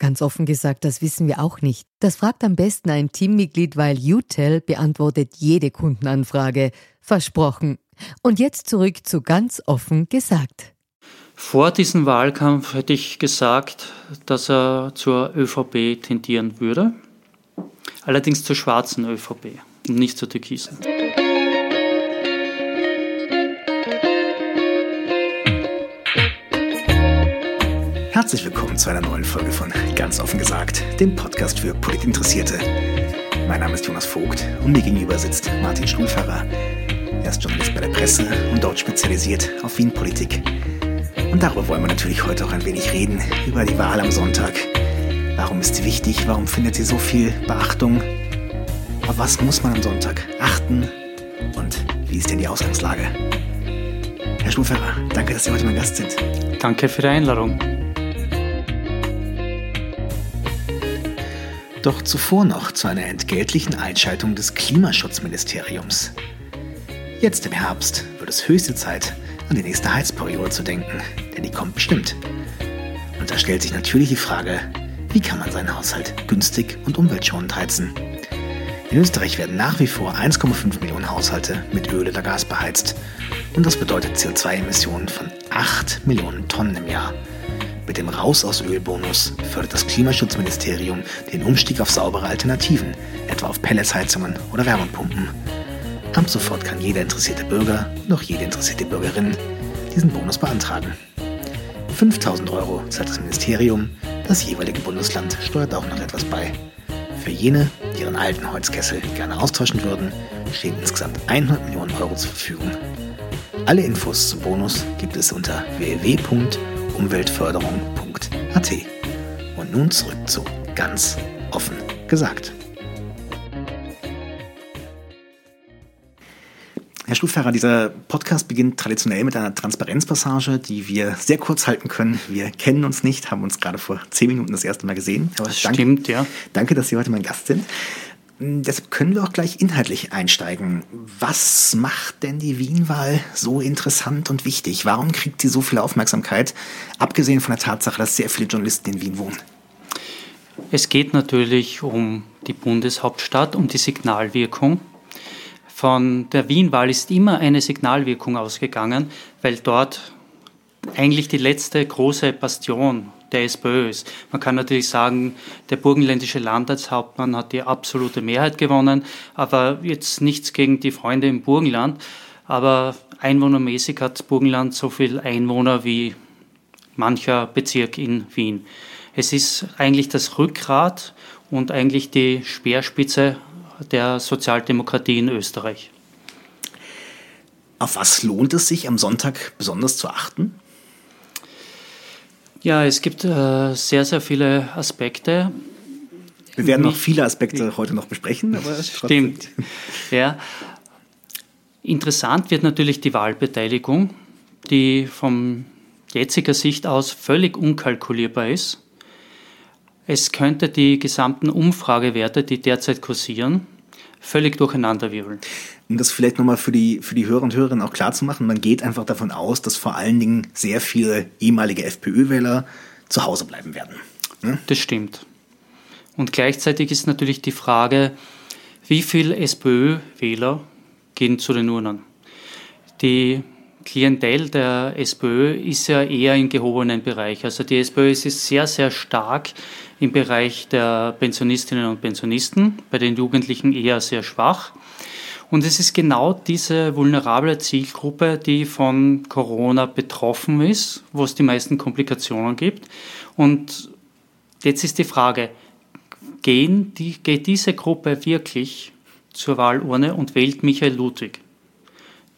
Ganz offen gesagt, das wissen wir auch nicht. Das fragt am besten ein Teammitglied, weil UTEL beantwortet jede Kundenanfrage. Versprochen. Und jetzt zurück zu ganz offen gesagt. Vor diesem Wahlkampf hätte ich gesagt, dass er zur ÖVP tendieren würde. Allerdings zur schwarzen ÖVP und nicht zur türkisen. Herzlich willkommen zu einer neuen Folge von Ganz offen gesagt, dem Podcast für Politinteressierte. Mein Name ist Jonas Vogt und mir gegenüber sitzt Martin Schulpfarrer. Er ist Journalist bei der Presse und dort spezialisiert auf Wien-Politik. Und darüber wollen wir natürlich heute auch ein wenig reden, über die Wahl am Sonntag. Warum ist sie wichtig? Warum findet sie so viel Beachtung? Auf was muss man am Sonntag achten? Und wie ist denn die Ausgangslage? Herr Schulpfarrer, danke, dass Sie heute mein Gast sind. Danke für die Einladung. Doch zuvor noch zu einer entgeltlichen Einschaltung des Klimaschutzministeriums. Jetzt im Herbst wird es höchste Zeit, an die nächste Heizperiode zu denken, denn die kommt bestimmt. Und da stellt sich natürlich die Frage, wie kann man seinen Haushalt günstig und umweltschonend heizen? In Österreich werden nach wie vor 1,5 Millionen Haushalte mit Öl oder Gas beheizt. Und das bedeutet CO2-Emissionen von 8 Millionen Tonnen im Jahr. Mit dem Raus aus Öl-Bonus fördert das Klimaschutzministerium den Umstieg auf saubere Alternativen, etwa auf Pelletsheizungen oder Wärmepumpen. Ab sofort kann jeder interessierte Bürger auch jede interessierte Bürgerin diesen Bonus beantragen. 5000 Euro zahlt das Ministerium, das jeweilige Bundesland steuert auch noch etwas bei. Für jene, die ihren alten Holzkessel gerne austauschen würden, stehen insgesamt 100 Millionen Euro zur Verfügung. Alle Infos zum Bonus gibt es unter www.umweltförderung.at. Und nun zurück zu ganz offen gesagt. Herr Stuhlfahrer, dieser Podcast beginnt traditionell mit einer Transparenzpassage, die wir sehr kurz halten können. Wir kennen uns nicht, haben uns gerade vor zehn Minuten das erste Mal gesehen. Aber das danke, stimmt, ja. Danke, dass Sie heute mein Gast sind. Hm, deshalb können wir auch gleich inhaltlich einsteigen. Was macht denn die Wienwahl so interessant und wichtig? Warum kriegt sie so viel Aufmerksamkeit, abgesehen von der Tatsache, dass sehr viele Journalisten in Wien wohnen? Es geht natürlich um die Bundeshauptstadt, um die Signalwirkung von der Wienwahl ist immer eine Signalwirkung ausgegangen, weil dort eigentlich die letzte große Bastion der SPÖ ist. Man kann natürlich sagen, der burgenländische Landtagshauptmann hat die absolute Mehrheit gewonnen, aber jetzt nichts gegen die Freunde im Burgenland. Aber einwohnermäßig hat Burgenland so viel Einwohner wie mancher Bezirk in Wien. Es ist eigentlich das Rückgrat und eigentlich die Speerspitze der Sozialdemokratie in Österreich. Auf was lohnt es sich am Sonntag besonders zu achten? Ja, es gibt äh, sehr, sehr viele Aspekte. Wir werden noch viele Aspekte heute noch besprechen. Aber Stimmt. Ja. Interessant wird natürlich die Wahlbeteiligung, die von jetziger Sicht aus völlig unkalkulierbar ist. Es könnte die gesamten Umfragewerte, die derzeit kursieren, völlig durcheinanderwirbeln. Um das vielleicht nochmal für die, für die Hörer und Hörerinnen auch klar zu machen, man geht einfach davon aus, dass vor allen Dingen sehr viele ehemalige FPÖ-Wähler zu Hause bleiben werden. Ne? Das stimmt. Und gleichzeitig ist natürlich die Frage, wie viele SPÖ-Wähler gehen zu den Urnen? Die Klientel der SPÖ ist ja eher im gehobenen Bereich. Also die SPÖ ist sehr, sehr stark im Bereich der Pensionistinnen und Pensionisten, bei den Jugendlichen eher sehr schwach. Und es ist genau diese vulnerable Zielgruppe, die von Corona betroffen ist, wo es die meisten Komplikationen gibt Und jetzt ist die Frage, gehen die, geht diese Gruppe wirklich zur Wahlurne und wählt Michael Ludwig?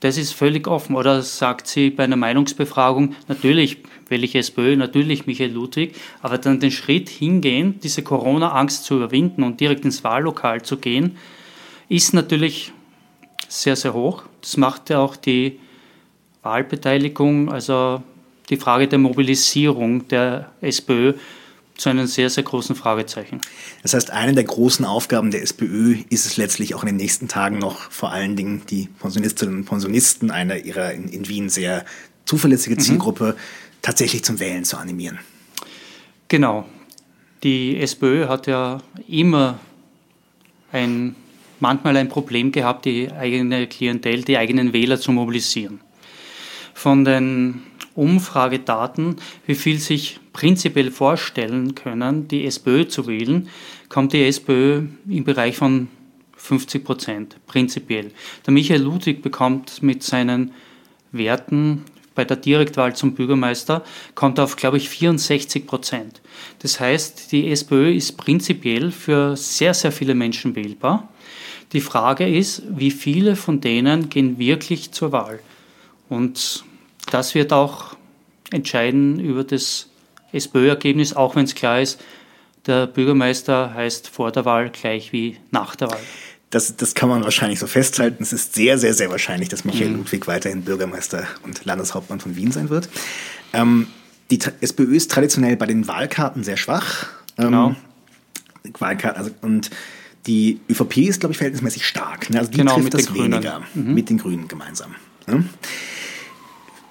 Das ist völlig offen. Oder sagt sie bei einer Meinungsbefragung, natürlich wähle ich SPÖ, natürlich Michael Ludwig, aber dann den Schritt hingehen, diese Corona-Angst zu überwinden und direkt ins Wahllokal zu gehen, ist natürlich sehr, sehr hoch. Das macht ja auch die Wahlbeteiligung, also die Frage der Mobilisierung der SPÖ zu einem sehr, sehr großen Fragezeichen. Das heißt, eine der großen Aufgaben der SPÖ ist es letztlich auch in den nächsten Tagen noch vor allen Dingen die Pensionistinnen und Pensionisten einer ihrer in, in Wien sehr zuverlässige mhm. Zielgruppe mhm. tatsächlich zum Wählen zu animieren. Genau. Die SPÖ hat ja immer ein, manchmal ein Problem gehabt, die eigene Klientel, die eigenen Wähler zu mobilisieren. Von den Umfragedaten, wie viel sich prinzipiell vorstellen können, die SPÖ zu wählen, kommt die SPÖ im Bereich von 50 Prozent, prinzipiell. Der Michael Ludwig bekommt mit seinen Werten bei der Direktwahl zum Bürgermeister, kommt auf, glaube ich, 64 Prozent. Das heißt, die SPÖ ist prinzipiell für sehr, sehr viele Menschen wählbar. Die Frage ist, wie viele von denen gehen wirklich zur Wahl? Und das wird auch entscheiden über das SPÖ-Ergebnis, auch wenn es klar ist, der Bürgermeister heißt vor der Wahl gleich wie nach der Wahl. Das, das kann man wahrscheinlich so festhalten. Es ist sehr, sehr, sehr wahrscheinlich, dass Michael mhm. Ludwig weiterhin Bürgermeister und Landeshauptmann von Wien sein wird. Ähm, die SPÖ ist traditionell bei den Wahlkarten sehr schwach. Ähm, genau. Wahlkarten, also, und die ÖVP ist, glaube ich, verhältnismäßig stark. Ne? Also die genau, trifft das weniger mhm. mit den Grünen gemeinsam. Ne?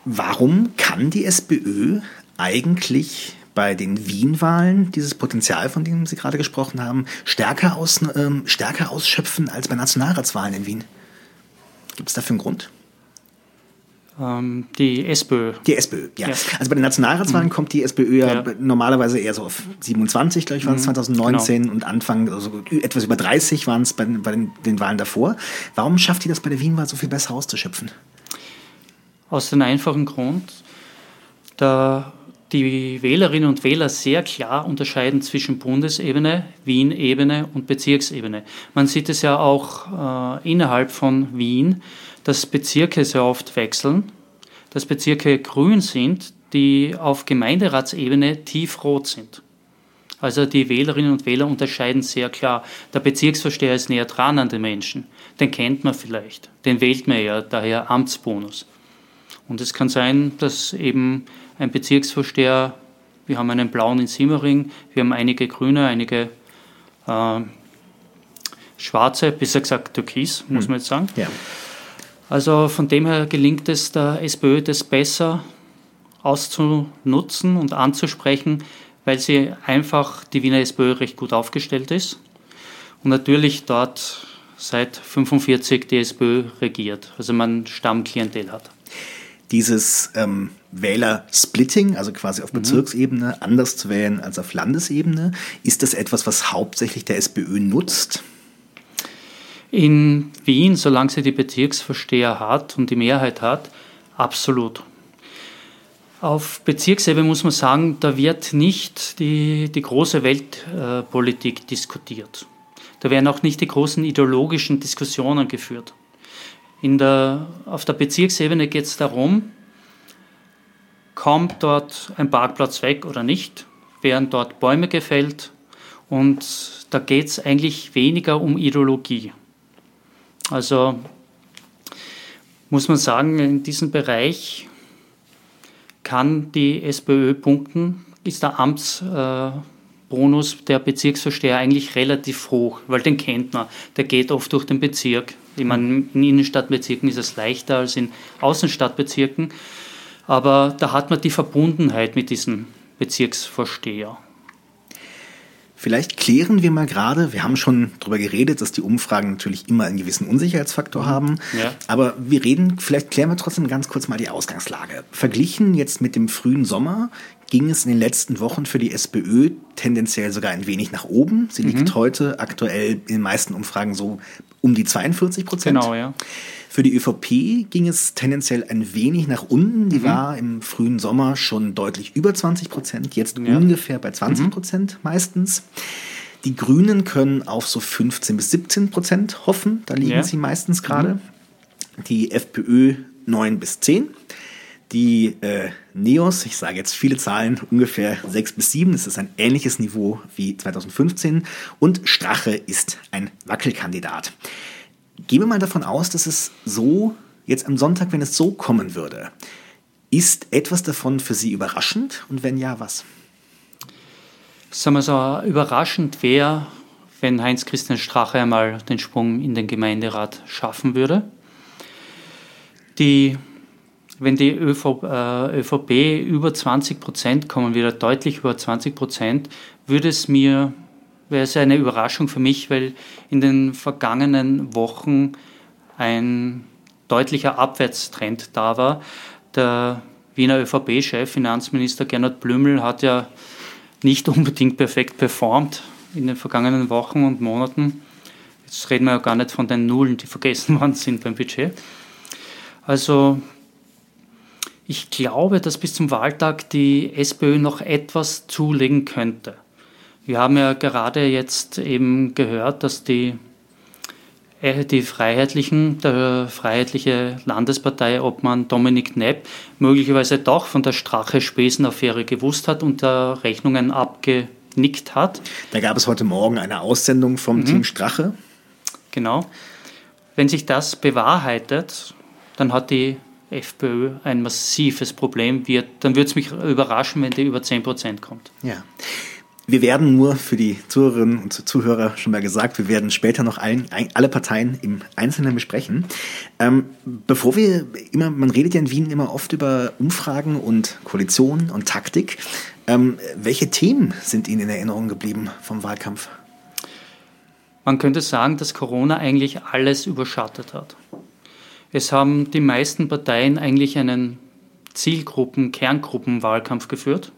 Warum kann die SPÖ eigentlich bei den Wien-Wahlen dieses Potenzial, von dem Sie gerade gesprochen haben, stärker, aus, ähm, stärker ausschöpfen als bei Nationalratswahlen in Wien? Gibt es dafür einen Grund? Ähm, die SPÖ. Die SPÖ, ja. ja. Also bei den Nationalratswahlen mhm. kommt die SPÖ ja, ja, normalerweise eher so auf 27, glaube ich, waren es mhm. 2019 genau. und Anfang, also etwas über 30 waren es bei, bei den, den, Wahlen davor. Warum schafft die das bei der Wien-Wahl so viel besser auszuschöpfen? Aus dem einfachen Grund, da die Wählerinnen und Wähler sehr klar unterscheiden zwischen Bundesebene, Wien-Ebene und Bezirksebene. Man sieht es ja auch äh, innerhalb von Wien, dass Bezirke sehr oft wechseln, dass Bezirke grün sind, die auf Gemeinderatsebene tiefrot sind. Also die Wählerinnen und Wähler unterscheiden sehr klar. Der Bezirksvorsteher ist näher dran an den Menschen. Den kennt man vielleicht. Den wählt man ja, daher Amtsbonus. Und es kann sein, dass eben ein Bezirksvorsteher, wir haben einen blauen in Simmering, wir haben einige grüne, einige äh, schwarze, besser gesagt türkis, muss hm. man jetzt sagen. Ja. Also von dem her gelingt es der SPÖ, das besser auszunutzen und anzusprechen, weil sie einfach die Wiener SPÖ recht gut aufgestellt ist und natürlich dort seit 1945 die SPÖ regiert, also man Stammklientel hat dieses ähm, Wähler-Splitting, also quasi auf mhm. Bezirksebene, mhm. anders zu wählen als auf Landesebene. Ist das etwas, was hauptsächlich der SPÖ nutzt? In Wien, solange sie die Bezirksversteher hat und die Mehrheit hat, absolut. Auf Bezirksebene muss man sagen, da wird nicht die, die große Weltpolitik diskutiert. Da werden auch nicht die großen ideologischen Diskussionen geführt. Der, auf der Bezirksebene geht es darum, kommt dort ein Parkplatz weg oder nicht, werden dort Bäume gefällt und da geht es eigentlich weniger um Ideologie. Also muss man sagen, in diesem Bereich kann die SPÖ punkten, ist der Amtsbonus der Bezirksvorsteher eigentlich relativ hoch, weil den kennt man. Der geht oft durch den Bezirk. Ich meine, in Innenstadtbezirken ist es leichter als in Außenstadtbezirken, aber da hat man die Verbundenheit mit diesem Bezirksvorsteher. Vielleicht klären wir mal gerade, wir haben schon darüber geredet, dass die Umfragen natürlich immer einen gewissen Unsicherheitsfaktor mhm. haben. Ja. Aber wir reden, vielleicht klären wir trotzdem ganz kurz mal die Ausgangslage. Verglichen jetzt mit dem frühen Sommer ging es in den letzten Wochen für die SPÖ tendenziell sogar ein wenig nach oben. Sie liegt mhm. heute aktuell in den meisten Umfragen so um die 42 Prozent. Genau, ja. Für die ÖVP ging es tendenziell ein wenig nach unten. Die mhm. war im frühen Sommer schon deutlich über 20 Prozent, jetzt ja. ungefähr bei 20 Prozent mhm. meistens. Die Grünen können auf so 15 bis 17 Prozent hoffen. Da liegen ja. sie meistens gerade. Mhm. Die FPÖ 9 bis 10. Die äh, Neos, ich sage jetzt viele Zahlen, ungefähr 6 bis 7. Das ist ein ähnliches Niveau wie 2015. Und Strache ist ein Wackelkandidat. Gehen wir mal davon aus, dass es so, jetzt am Sonntag, wenn es so kommen würde, ist etwas davon für Sie überraschend? Und wenn ja, was? sagen wir so, überraschend wäre, wenn Heinz-Christian Strache einmal den Sprung in den Gemeinderat schaffen würde. Die, wenn die ÖVP, äh, ÖVP über 20 Prozent kommen, wieder deutlich über 20 Prozent, würde es mir, wäre es eine Überraschung für mich, weil in den vergangenen Wochen ein deutlicher Abwärtstrend da war. Der Wiener ÖVP-Chef, Finanzminister Gernot Blümel, hat ja nicht unbedingt perfekt performt in den vergangenen Wochen und Monaten. Jetzt reden wir ja gar nicht von den Nullen, die vergessen worden sind beim Budget. Also ich glaube, dass bis zum Wahltag die SPÖ noch etwas zulegen könnte. Wir haben ja gerade jetzt eben gehört, dass die äh, die Freiheitlichen, der Freiheitliche Landespartei Obmann Dominik Nepp möglicherweise doch von der Strache-Spesen-Affäre gewusst hat und da Rechnungen abgenickt hat. Da gab es heute Morgen eine Aussendung vom mhm. Team Strache. Genau. Wenn sich das bewahrheitet, dann hat die FPÖ ein massives Problem. Wird, dann würde es mich überraschen, wenn die über 10 Prozent kommt. Ja. Wir werden nur für die Zuhörerinnen und Zuhörer schon mal gesagt, wir werden später noch allen, alle Parteien im Einzelnen besprechen. Ähm, bevor wir immer, man redet ja in Wien immer oft über Umfragen und Koalition und Taktik. Ähm, welche Themen sind Ihnen in Erinnerung geblieben vom Wahlkampf? Man könnte sagen, dass Corona eigentlich alles überschattet hat. Es haben die meisten Parteien eigentlich einen Zielgruppen-, Kerngruppenwahlkampf geführt.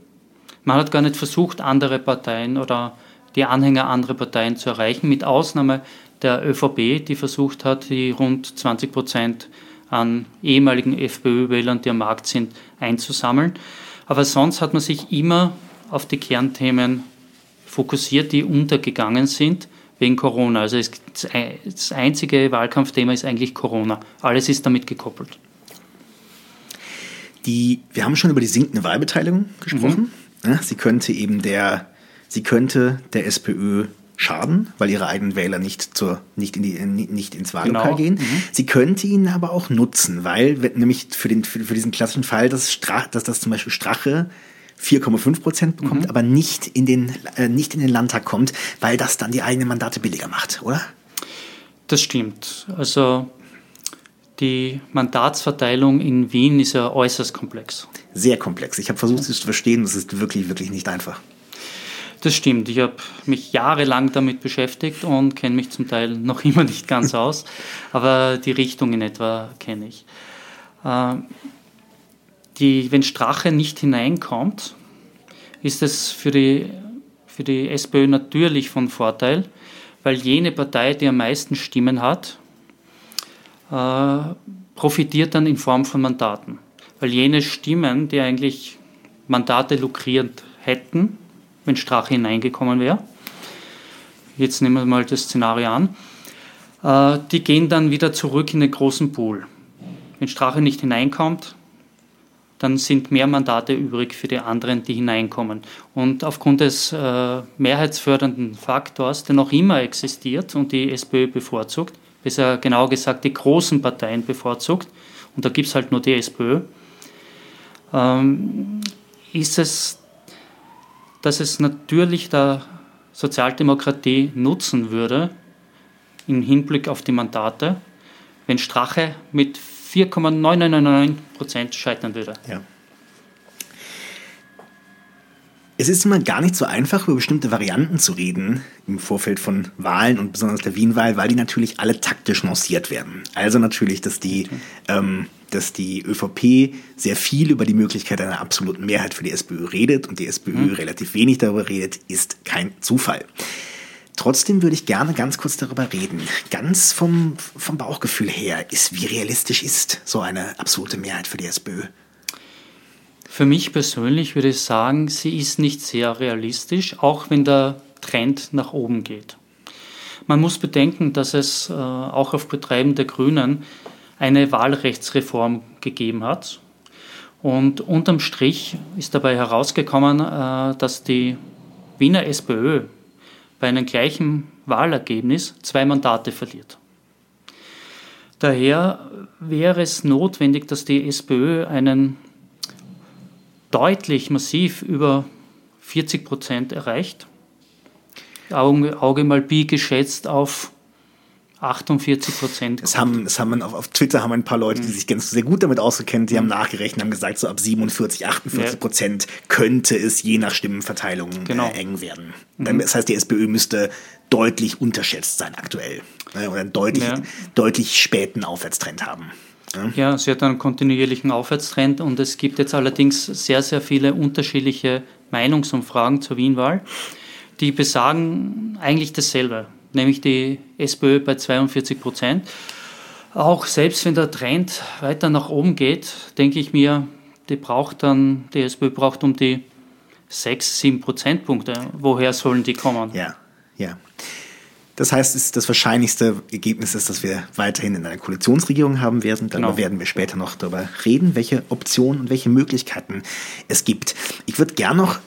Man hat gar nicht versucht, andere Parteien oder die Anhänger anderer Parteien zu erreichen, mit Ausnahme der ÖVP, die versucht hat, die rund 20 Prozent an ehemaligen FPÖ-Wählern, die am Markt sind, einzusammeln. Aber sonst hat man sich immer auf die Kernthemen fokussiert, die untergegangen sind wegen Corona. Also das einzige Wahlkampfthema ist eigentlich Corona. Alles ist damit gekoppelt. Die, wir haben schon über die sinkende Wahlbeteiligung gesprochen. Mhm. Sie könnte eben der, sie könnte der SPÖ schaden, weil ihre eigenen Wähler nicht, zur, nicht, in die, nicht ins Wahllokal genau. gehen. Mhm. Sie könnte ihn aber auch nutzen, weil nämlich für, den, für, für diesen klassischen Fall, dass, Strach, dass das zum Beispiel Strache 4,5 Prozent bekommt, mhm. aber nicht in, den, äh, nicht in den Landtag kommt, weil das dann die eigenen Mandate billiger macht, oder? Das stimmt. Also die Mandatsverteilung in Wien ist ja äußerst komplex. Sehr komplex. Ich habe versucht, es zu verstehen. Das ist wirklich, wirklich nicht einfach. Das stimmt. Ich habe mich jahrelang damit beschäftigt und kenne mich zum Teil noch immer nicht ganz aus. Aber die Richtung in etwa kenne ich. Äh, die, wenn Strache nicht hineinkommt, ist es für die, für die SPÖ natürlich von Vorteil, weil jene Partei, die am meisten Stimmen hat, äh, profitiert dann in Form von Mandaten. Weil jene Stimmen, die eigentlich Mandate lukriert hätten, wenn Strache hineingekommen wäre, jetzt nehmen wir mal das Szenario an, äh, die gehen dann wieder zurück in den großen Pool. Wenn Strache nicht hineinkommt, dann sind mehr Mandate übrig für die anderen, die hineinkommen. Und aufgrund des äh, mehrheitsfördernden Faktors, der noch immer existiert und die SPÖ bevorzugt, besser genau gesagt die großen Parteien bevorzugt, und da gibt es halt nur die SPÖ, ähm, ist es, dass es natürlich der Sozialdemokratie nutzen würde, im Hinblick auf die Mandate, wenn Strache mit 4,999 Prozent scheitern würde. Ja. Es ist immer gar nicht so einfach, über bestimmte Varianten zu reden im Vorfeld von Wahlen und besonders der Wien-Wahl, weil die natürlich alle taktisch lanciert werden. Also natürlich, dass die, ähm, dass die ÖVP sehr viel über die Möglichkeit einer absoluten Mehrheit für die SPÖ redet und die SPÖ mhm. relativ wenig darüber redet, ist kein Zufall. Trotzdem würde ich gerne ganz kurz darüber reden. Ganz vom, vom Bauchgefühl her, ist, wie realistisch ist so eine absolute Mehrheit für die SPÖ? Für mich persönlich würde ich sagen, sie ist nicht sehr realistisch, auch wenn der Trend nach oben geht. Man muss bedenken, dass es äh, auch auf Betreiben der Grünen eine Wahlrechtsreform gegeben hat. Und unterm Strich ist dabei herausgekommen, äh, dass die Wiener SPÖ bei einem gleichen Wahlergebnis zwei Mandate verliert. Daher wäre es notwendig, dass die SPÖ einen deutlich massiv über 40 Prozent erreicht. Auge, mal Bi geschätzt auf 48 Prozent. Das haben, das haben auf, auf Twitter haben ein paar Leute, die mhm. sich ganz sehr gut damit ausgekennen, die haben mhm. nachgerechnet, haben gesagt, so ab 47, 48 Prozent ja. könnte es je nach Stimmenverteilung genau. äh, eng werden. Mhm. Das heißt, die SPÖ müsste deutlich unterschätzt sein aktuell. Ne, oder einen deutlich, ja. deutlich späten Aufwärtstrend haben. Ja, sie hat einen kontinuierlichen Aufwärtstrend und es gibt jetzt allerdings sehr, sehr viele unterschiedliche Meinungsumfragen zur Wienwahl, die besagen eigentlich dasselbe, nämlich die SPÖ bei 42 Prozent. Auch selbst wenn der Trend weiter nach oben geht, denke ich mir, die braucht dann, die SPÖ braucht um die 6, 7 Prozentpunkte. Woher sollen die kommen? Ja, ja. Das heißt, das wahrscheinlichste Ergebnis ist, dass wir weiterhin in einer Koalitionsregierung haben werden. Darüber genau. werden wir später noch darüber reden, welche Optionen und welche Möglichkeiten es gibt. Ich würde gern noch,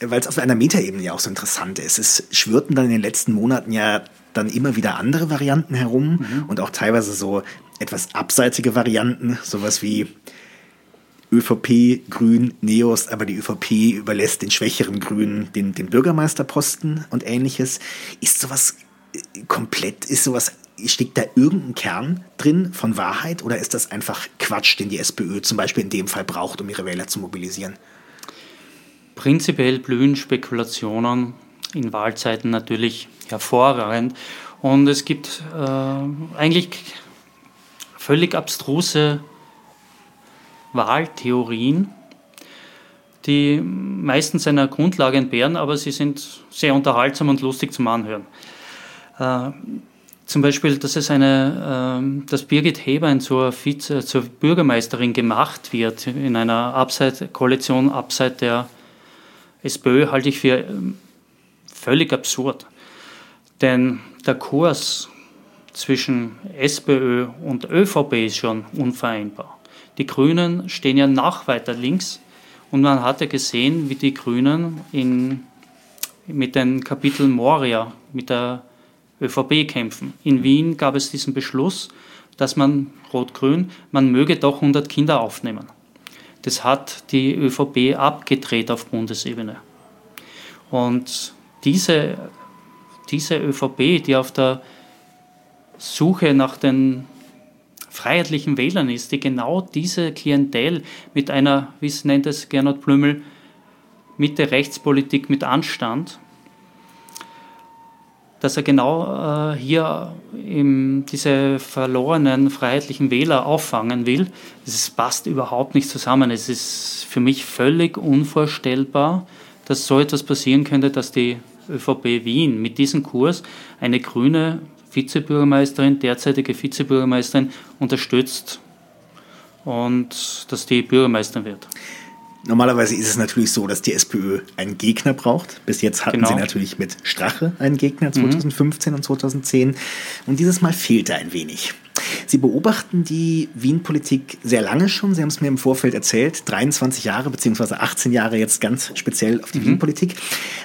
weil es auf einer Metaebene ja auch so interessant ist, es schwirrten dann in den letzten Monaten ja dann immer wieder andere Varianten herum mhm. und auch teilweise so etwas abseitige Varianten, sowas wie ÖVP, Grün, Neos, aber die ÖVP überlässt den schwächeren Grünen den, den Bürgermeisterposten und ähnliches. Ist sowas äh, komplett, ist sowas, steckt da irgendein Kern drin von Wahrheit oder ist das einfach Quatsch, den die SPÖ zum Beispiel in dem Fall braucht, um ihre Wähler zu mobilisieren? Prinzipiell blühen Spekulationen in Wahlzeiten natürlich hervorragend und es gibt äh, eigentlich völlig abstruse Wahltheorien, die meistens einer Grundlage entbehren, aber sie sind sehr unterhaltsam und lustig zum Anhören. Äh, zum Beispiel, dass es eine, äh, dass Birgit Hebein zur, Vize, zur Bürgermeisterin gemacht wird in einer Abseit, Koalition abseits der SPÖ, halte ich für ähm, völlig absurd. Denn der Kurs zwischen SPÖ und ÖVP ist schon unvereinbar. Die Grünen stehen ja noch weiter links und man hatte gesehen, wie die Grünen in, mit den Kapiteln Moria, mit der ÖVP kämpfen. In Wien gab es diesen Beschluss, dass man Rot-Grün, man möge doch 100 Kinder aufnehmen. Das hat die ÖVP abgedreht auf Bundesebene. Und diese, diese ÖVP, die auf der Suche nach den freiheitlichen Wählern ist, die genau diese Klientel mit einer, wie es nennt es Gernot Blümel, Mitte-Rechtspolitik mit Anstand, dass er genau äh, hier diese verlorenen freiheitlichen Wähler auffangen will. Das passt überhaupt nicht zusammen. Es ist für mich völlig unvorstellbar, dass so etwas passieren könnte, dass die ÖVP Wien mit diesem Kurs eine grüne Vizebürgermeisterin, derzeitige Vizebürgermeisterin unterstützt und dass die Bürgermeisterin wird. Normalerweise ist es natürlich so, dass die SPÖ einen Gegner braucht. Bis jetzt hatten genau. sie natürlich mit Strache einen Gegner 2015 mhm. und 2010. Und dieses Mal fehlte ein wenig. Sie beobachten die Wien-Politik sehr lange schon. Sie haben es mir im Vorfeld erzählt. 23 Jahre beziehungsweise 18 Jahre jetzt ganz speziell auf die mhm. Wien-Politik.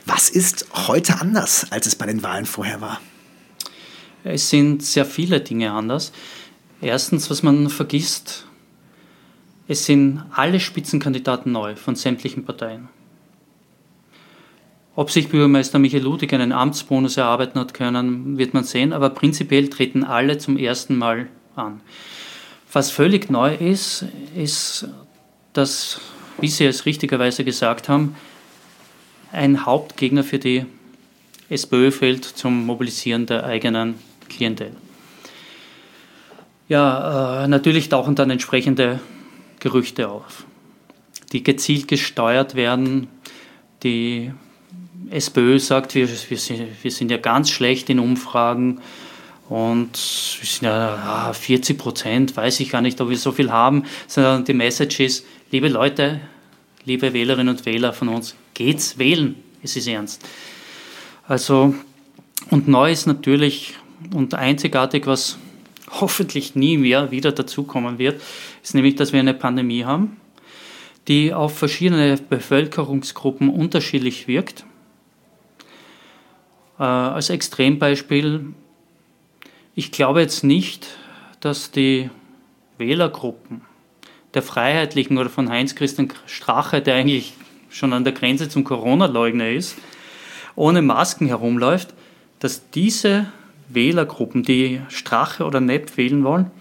Was ist heute anders, als es bei den Wahlen vorher war? Es sind sehr viele Dinge anders. Erstens, was man vergisst, es sind alle Spitzenkandidaten neu von sämtlichen Parteien. Ob sich Bürgermeister Michael Ludwig einen Amtsbonus erarbeiten hat können, wird man sehen, aber prinzipiell treten alle zum ersten Mal an. Was völlig neu ist, ist, dass, wie Sie es richtigerweise gesagt haben, ein Hauptgegner für die SPÖ fällt zum Mobilisieren der eigenen Klientel. Ja, äh, natürlich tauchen dann entsprechende Gerüchte auf, die gezielt gesteuert werden. Die SPÖ sagt, wir, wir, sind, wir sind ja ganz schlecht in Umfragen und wir sind ja 40 Prozent, weiß ich gar nicht, ob wir so viel haben, sondern die Message ist, liebe Leute, liebe Wählerinnen und Wähler von uns, geht's wählen, es ist ernst. Also, und neu ist natürlich und einzigartig, was hoffentlich nie mehr wieder dazukommen wird, ist nämlich, dass wir eine Pandemie haben, die auf verschiedene Bevölkerungsgruppen unterschiedlich wirkt. Äh, als Extrembeispiel, ich glaube jetzt nicht, dass die Wählergruppen der Freiheitlichen oder von Heinz-Christian Strache, der eigentlich schon an der Grenze zum Corona-Leugner ist, ohne Masken herumläuft, dass diese Wählergruppen, die Strache oder Nepp wählen wollen,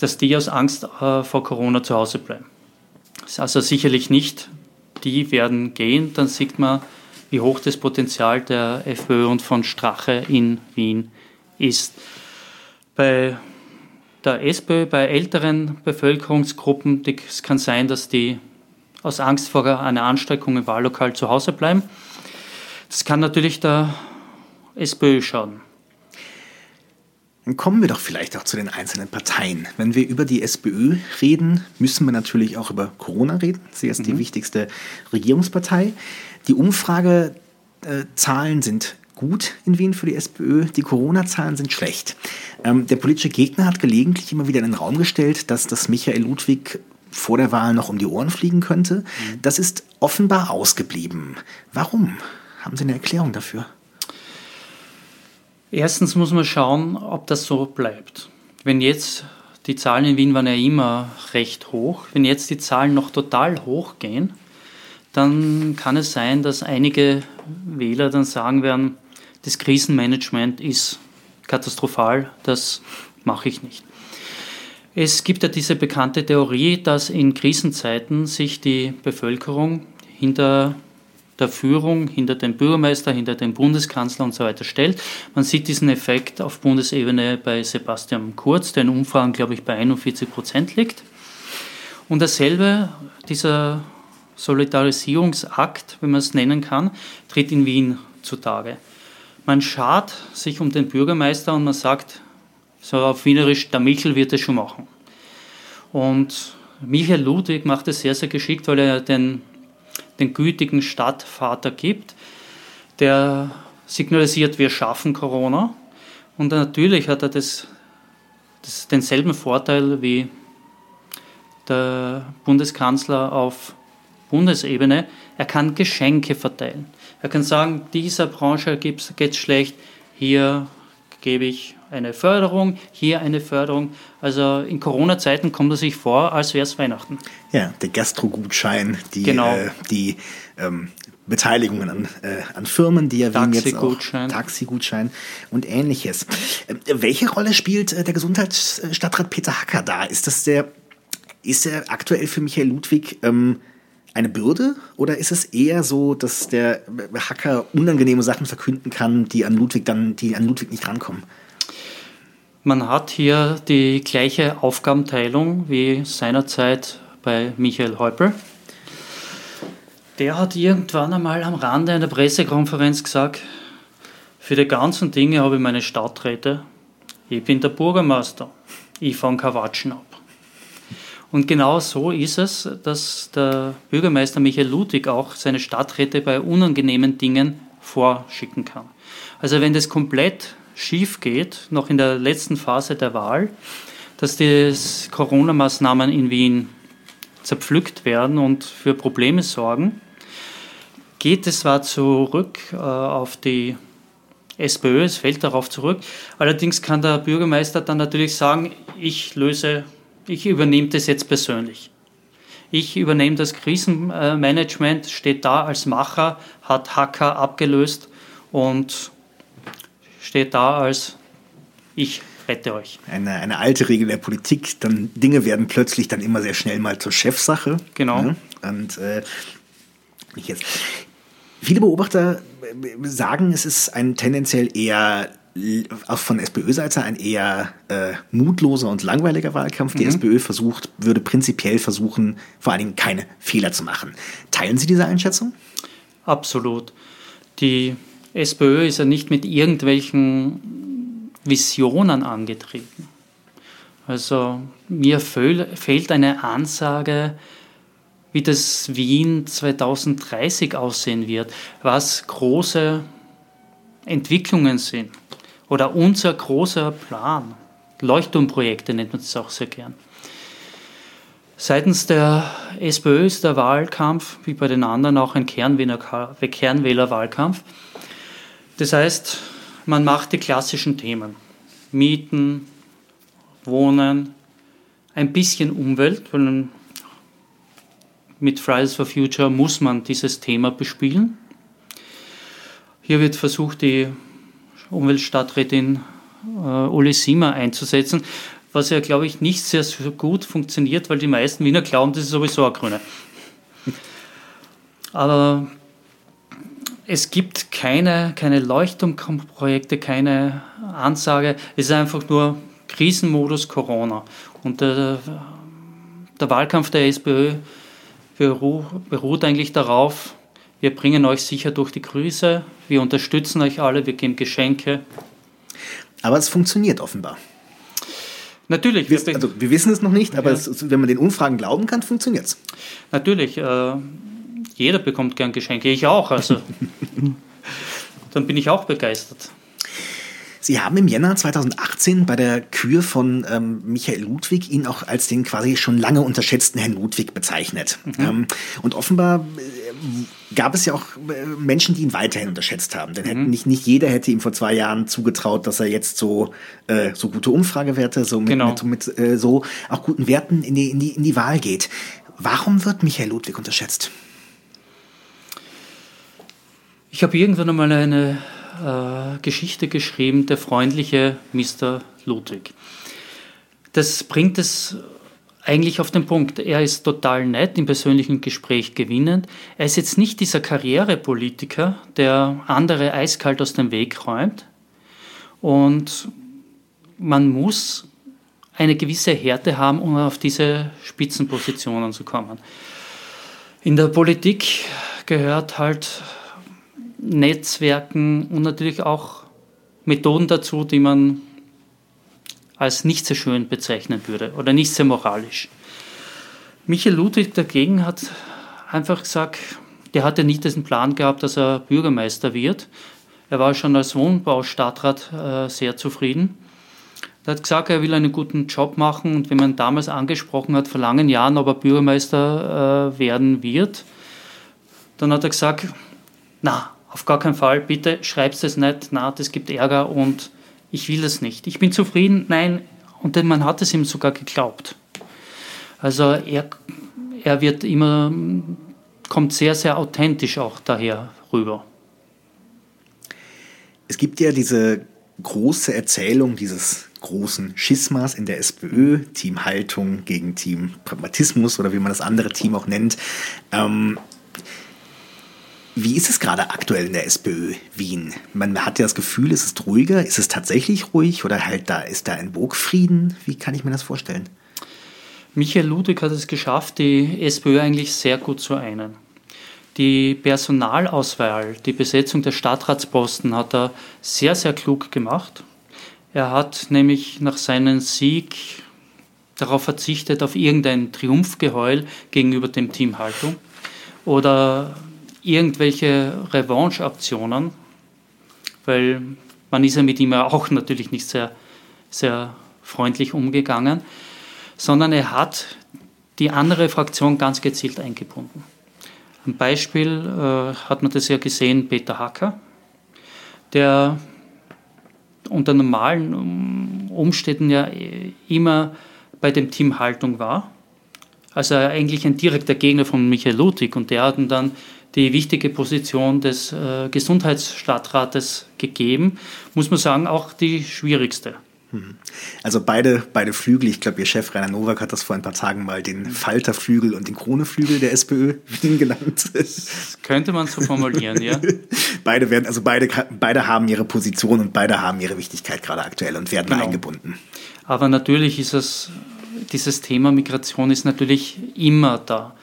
dass die aus Angst äh, vor Corona zu Hause bleiben. Also sicherlich nicht, die werden gehen, dann sieht man, wie hoch das Potenzial der FPÖ und von Strache in Wien ist. Bei der SPÖ, bei älteren Bevölkerungsgruppen, es kann sein, dass die aus Angst vor einer Ansteckung im Wahllokal zu Hause bleiben. Das kann natürlich der SPÖ schaden. Kommen wir doch vielleicht auch zu den einzelnen Parteien. Wenn wir über die SPÖ reden, müssen wir natürlich auch über Corona reden. Sie ist mhm. die wichtigste Regierungspartei. Die Umfragezahlen sind gut in Wien für die SPÖ, die Corona-Zahlen sind schlecht. Ähm, der politische Gegner hat gelegentlich immer wieder in den Raum gestellt, dass das Michael Ludwig vor der Wahl noch um die Ohren fliegen könnte. Mhm. Das ist offenbar ausgeblieben. Warum? Haben Sie eine Erklärung dafür? Erstens muss man schauen, ob das so bleibt. Wenn jetzt die Zahlen in Wien waren ja immer recht hoch, wenn jetzt die Zahlen noch total hoch gehen, dann kann es sein, dass einige Wähler dann sagen werden, das Krisenmanagement ist katastrophal, das mache ich nicht. Es gibt ja diese bekannte Theorie, dass in Krisenzeiten sich die Bevölkerung hinter der Führung hinter dem Bürgermeister, hinter dem Bundeskanzler und so weiter stellt. Man sieht diesen Effekt auf Bundesebene bei Sebastian Kurz, der in Umfragen, glaube ich, bei 41 Prozent liegt. Und dasselbe, dieser Solidarisierungsakt, wenn man es nennen kann, tritt in Wien zutage. Man schart sich um den Bürgermeister und man sagt, so auf Wienerisch, der Michel wird es schon machen. Und Michael Ludwig macht es sehr, sehr geschickt, weil er den den gütigen Stadtvater gibt, der signalisiert, wir schaffen Corona. Und natürlich hat er das, das denselben Vorteil wie der Bundeskanzler auf Bundesebene. Er kann Geschenke verteilen. Er kann sagen, dieser Branche geht es schlecht, hier gebe ich eine Förderung, hier eine Förderung. Also in Corona-Zeiten kommt er sich vor, als wäre es Weihnachten. Ja, der Gastrogutschein, die, genau. äh, die ähm, Beteiligungen an, äh, an Firmen, die erwähnen jetzt auch Taxigutschein und ähnliches. Äh, welche Rolle spielt äh, der Gesundheitsstadtrat Peter Hacker da? Ist das der, ist er aktuell für Michael Ludwig ähm, eine Bürde oder ist es eher so, dass der Hacker unangenehme Sachen verkünden kann, die an Ludwig dann, die an Ludwig nicht rankommen? Man hat hier die gleiche Aufgabenteilung wie seinerzeit bei Michael Häupl. Der hat irgendwann einmal am Rande einer Pressekonferenz gesagt, für die ganzen Dinge habe ich meine Stadträte. Ich bin der Bürgermeister. Ich fange Quatschen ab. Und genau so ist es, dass der Bürgermeister Michael Ludwig auch seine Stadträte bei unangenehmen Dingen vorschicken kann. Also wenn das komplett schief geht, noch in der letzten Phase der Wahl, dass die Corona-Maßnahmen in Wien zerpflückt werden und für Probleme sorgen, geht es zwar zurück äh, auf die SPÖ, es fällt darauf zurück. Allerdings kann der Bürgermeister dann natürlich sagen, ich löse, ich übernehme das jetzt persönlich. Ich übernehme das Krisenmanagement, steht da als Macher, hat Hacker abgelöst und steht da als ich rette euch. Eine, eine alte Regel der Politik, dann Dinge werden plötzlich dann immer sehr schnell mal zur Chefsache. Genau. Ja? Und äh, jetzt. Viele Beobachter äh, sagen, es ist ein tendenziell eher von SPÖ-Seite ein eher äh, mutloser und langweiliger Wahlkampf. Die mhm. SPÖ versucht, würde prinzipiell versuchen, vor allen Dingen keine Fehler zu machen. Teilen Sie diese Einschätzung? Absolut. Die SPÖ ist ja nicht mit irgendwelchen Visionen angetreten. Also mir fehlt eine Ansage, wie das Wien 2030 aussehen wird, was große Entwicklungen sind oder unser großer Plan. Leuchtturmprojekte nennt man das auch sehr gern. Seitens der SPÖ ist der Wahlkampf, wie bei den anderen, auch ein Kernwählerwahlkampf. Das heißt, man macht die klassischen Themen. Mieten, Wohnen, ein bisschen Umwelt, weil mit Fridays for Future muss man dieses Thema bespielen. Hier wird versucht, die Umweltstadträtin äh, Uli Siemer einzusetzen, was ja, glaube ich, nicht sehr gut funktioniert, weil die meisten Wiener glauben, das ist sowieso eine Grüne. Aber es gibt keine, keine Leuchtturmprojekte, keine Ansage. Es ist einfach nur Krisenmodus Corona. Und der, der Wahlkampf der SPÖ beruht eigentlich darauf, wir bringen euch sicher durch die Krise, wir unterstützen euch alle, wir geben Geschenke. Aber es funktioniert offenbar. Natürlich. Wir, also wir wissen es noch nicht, aber ja. es, wenn man den Umfragen glauben kann, funktioniert es. Natürlich. Äh, jeder bekommt gern Geschenke, ich auch. Also dann bin ich auch begeistert. Sie haben im Jänner 2018 bei der Kür von ähm, Michael Ludwig ihn auch als den quasi schon lange unterschätzten Herrn Ludwig bezeichnet. Mhm. Ähm, und offenbar äh, gab es ja auch äh, Menschen, die ihn weiterhin unterschätzt haben. Denn mhm. nicht, nicht jeder hätte ihm vor zwei Jahren zugetraut, dass er jetzt so, äh, so gute Umfragewerte, so mit, genau. mit, mit äh, so auch guten Werten in die, in, die, in die Wahl geht. Warum wird Michael Ludwig unterschätzt? Ich habe irgendwann einmal eine äh, Geschichte geschrieben, der freundliche Mr. Ludwig. Das bringt es eigentlich auf den Punkt. Er ist total nett, im persönlichen Gespräch gewinnend. Er ist jetzt nicht dieser Karrierepolitiker, der andere eiskalt aus dem Weg räumt. Und man muss eine gewisse Härte haben, um auf diese Spitzenpositionen zu kommen. In der Politik gehört halt Netzwerken und natürlich auch Methoden dazu, die man als nicht sehr schön bezeichnen würde oder nicht sehr moralisch. Michael Ludwig dagegen hat einfach gesagt, der hatte nicht diesen Plan gehabt, dass er Bürgermeister wird. Er war schon als Wohnbaustadtrat äh, sehr zufrieden. Er hat gesagt, er will einen guten Job machen und wenn man damals angesprochen hat, vor langen Jahren, ob er Bürgermeister äh, werden wird, dann hat er gesagt, na, auf gar keinen Fall, bitte schreibst es nicht, na, das gibt Ärger und ich will das nicht. Ich bin zufrieden, nein, und man hat es ihm sogar geglaubt. Also er, er wird immer, kommt sehr, sehr authentisch auch daher rüber. Es gibt ja diese große Erzählung dieses großen Schismas in der SPÖ, Team Haltung gegen Team Pragmatismus oder wie man das andere Team auch nennt. Ähm, wie ist es gerade aktuell in der SPÖ Wien? Man hat ja das Gefühl, es ist ruhiger. Ist es tatsächlich ruhig oder halt da ist da ein Burgfrieden? Wie kann ich mir das vorstellen? Michael Ludwig hat es geschafft, die SPÖ eigentlich sehr gut zu einen. Die Personalauswahl, die Besetzung der Stadtratsposten hat er sehr, sehr klug gemacht. Er hat nämlich nach seinem Sieg darauf verzichtet, auf irgendein Triumphgeheul gegenüber dem Team Haltung oder irgendwelche Revanche-Aktionen, weil man ist ja mit ihm auch natürlich nicht sehr, sehr freundlich umgegangen, sondern er hat die andere Fraktion ganz gezielt eingebunden. Ein Beispiel äh, hat man das ja gesehen, Peter Hacker, der unter normalen Umständen ja immer bei dem Team Haltung war. Also eigentlich ein direkter Gegner von Michael Ludwig und der hat ihn dann die wichtige Position des äh, Gesundheitsstadtrates gegeben, muss man sagen, auch die schwierigste. Hm. Also beide, beide Flügel, ich glaube, Ihr Chef Rainer Nowak hat das vor ein paar Tagen mal den Falterflügel und den Kroneflügel der SPÖ genannt. Das könnte man so formulieren, ja. beide werden, also beide, beide haben ihre Position und beide haben ihre Wichtigkeit gerade aktuell und werden genau. eingebunden. Aber natürlich ist es, dieses Thema Migration ist natürlich immer da.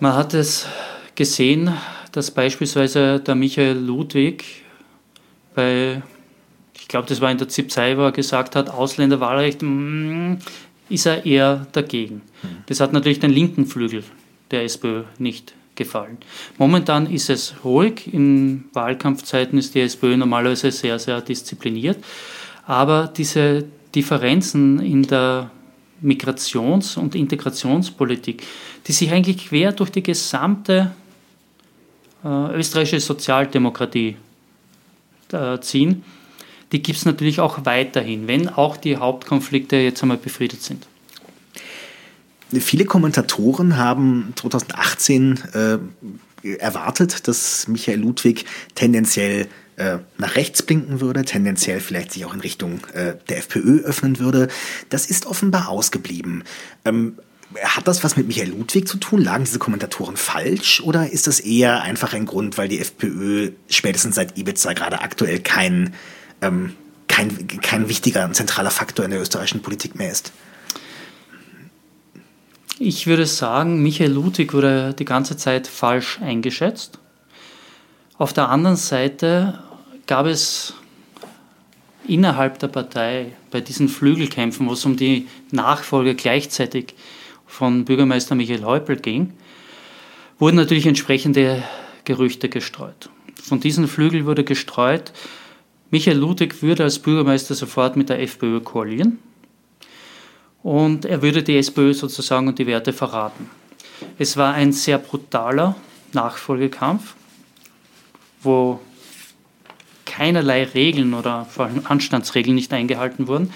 Man hat es gesehen, dass beispielsweise der Michael Ludwig bei ich glaube, das war in der ZIP Cyber, gesagt hat, Ausländerwahlrecht, mm, ist er eher dagegen. Hm. Das hat natürlich den linken Flügel der SPÖ nicht gefallen. Momentan ist es ruhig. In Wahlkampfzeiten ist die SPÖ normalerweise sehr, sehr diszipliniert. Aber diese Differenzen in der Migrations- und Integrationspolitik, die sich eigentlich quer durch die gesamte österreichische Sozialdemokratie äh, ziehen, die gibt es natürlich auch weiterhin, wenn auch die Hauptkonflikte jetzt einmal befriedet sind. Viele Kommentatoren haben 2018 äh, erwartet, dass Michael Ludwig tendenziell äh, nach rechts blinken würde, tendenziell vielleicht sich auch in Richtung äh, der FPÖ öffnen würde. Das ist offenbar ausgeblieben. Ähm, hat das was mit Michael Ludwig zu tun? Lagen diese Kommentatoren falsch? Oder ist das eher einfach ein Grund, weil die FPÖ spätestens seit Ibiza gerade aktuell kein ähm, kein, kein wichtiger, zentraler Faktor in der österreichischen Politik mehr ist. Ich würde sagen, Michael Ludwig wurde die ganze Zeit falsch eingeschätzt. Auf der anderen Seite gab es innerhalb der Partei bei diesen Flügelkämpfen, wo es um die Nachfolge gleichzeitig von Bürgermeister Michael Häupl ging, wurden natürlich entsprechende Gerüchte gestreut. Von diesen Flügeln wurde gestreut, Michael Ludwig würde als Bürgermeister sofort mit der FPÖ koalieren und er würde die SPÖ sozusagen und die Werte verraten. Es war ein sehr brutaler Nachfolgekampf, wo keinerlei Regeln oder vor allem Anstandsregeln nicht eingehalten wurden.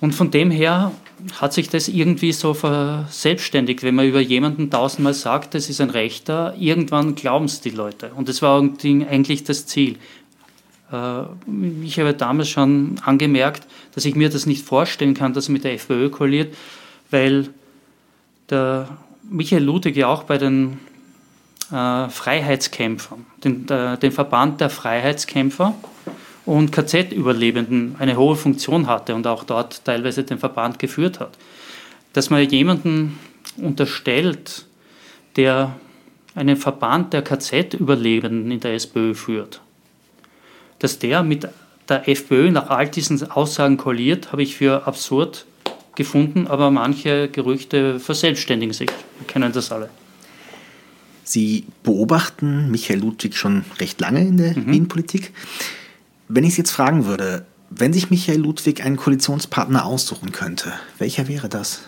Und von dem her hat sich das irgendwie so verselbstständigt. Wenn man über jemanden tausendmal sagt, das ist ein Rechter, irgendwann glauben es die Leute. Und das war eigentlich das Ziel. Äh, ich habe damals schon angemerkt, dass ich mir das nicht vorstellen kann, dass er mit der FPÖ koaliert, weil der Michael Ludwig ja auch bei den äh, Freiheitskämpfern, den, der, den Verband der Freiheitskämpfer und KZ-Überlebenden eine hohe Funktion hatte und auch dort teilweise den Verband geführt hat. Dass man jemanden unterstellt, der einen Verband der KZ-Überlebenden in der SPÖ führt, dass der mit der FPÖ nach all diesen Aussagen koaliert, habe ich für absurd gefunden, aber manche Gerüchte verselbstständigen sich. Wir kennen das alle. Sie beobachten Michael Ludwig schon recht lange in der mhm. Wien-Politik. Wenn ich Sie jetzt fragen würde, wenn sich Michael Ludwig einen Koalitionspartner aussuchen könnte, welcher wäre das?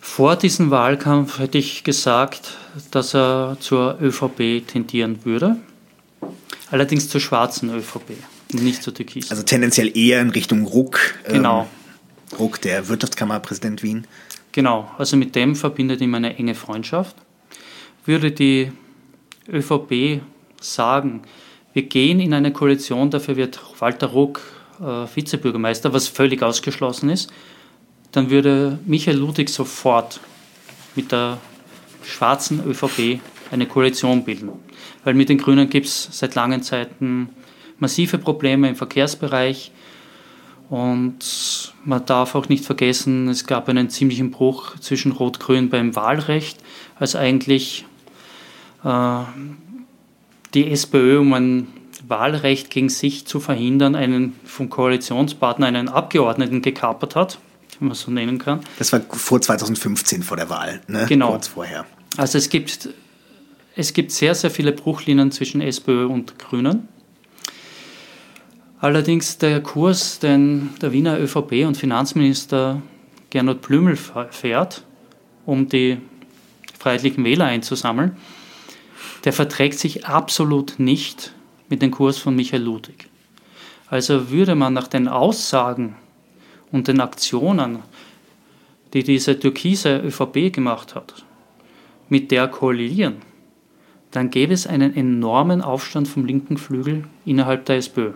Vor diesem Wahlkampf hätte ich gesagt, dass er zur ÖVP tendieren würde. Allerdings zur schwarzen ÖVP, nicht zur türkisen. Also tendenziell eher in Richtung Ruck. Ähm, genau. Ähm, Ruck, der Wirtschaftskammerpräsident Wien. Genau, also mit dem verbindet ihm eine enge Freundschaft. Würde die ÖVP sagen, wir gehen in eine Koalition, dafür wird Walter Ruck äh, Vizebürgermeister, was völlig ausgeschlossen ist, dann würde Michael Ludwig sofort mit der schwarzen ÖVP eine Koalition bilden weil mit den Grünen gibt es seit langen Zeiten massive Probleme im Verkehrsbereich. Und man darf auch nicht vergessen, es gab einen ziemlichen Bruch zwischen Rot-Grün beim Wahlrecht, als eigentlich äh, die SPÖ, um ein Wahlrecht gegen sich zu verhindern, einen vom Koalitionspartner, einen Abgeordneten gekapert hat, wenn man so nennen kann. Das war vor 2015 vor der Wahl, ne? genau. kurz vorher. Also es gibt es gibt sehr, sehr viele Bruchlinien zwischen SPÖ und Grünen. Allerdings der Kurs, den der Wiener ÖVP und Finanzminister Gernot Blümel fährt, um die freiheitlichen Wähler einzusammeln, der verträgt sich absolut nicht mit dem Kurs von Michael Ludwig. Also würde man nach den Aussagen und den Aktionen, die diese türkise ÖVP gemacht hat, mit der koalieren, dann gäbe es einen enormen Aufstand vom linken Flügel innerhalb der SPÖ.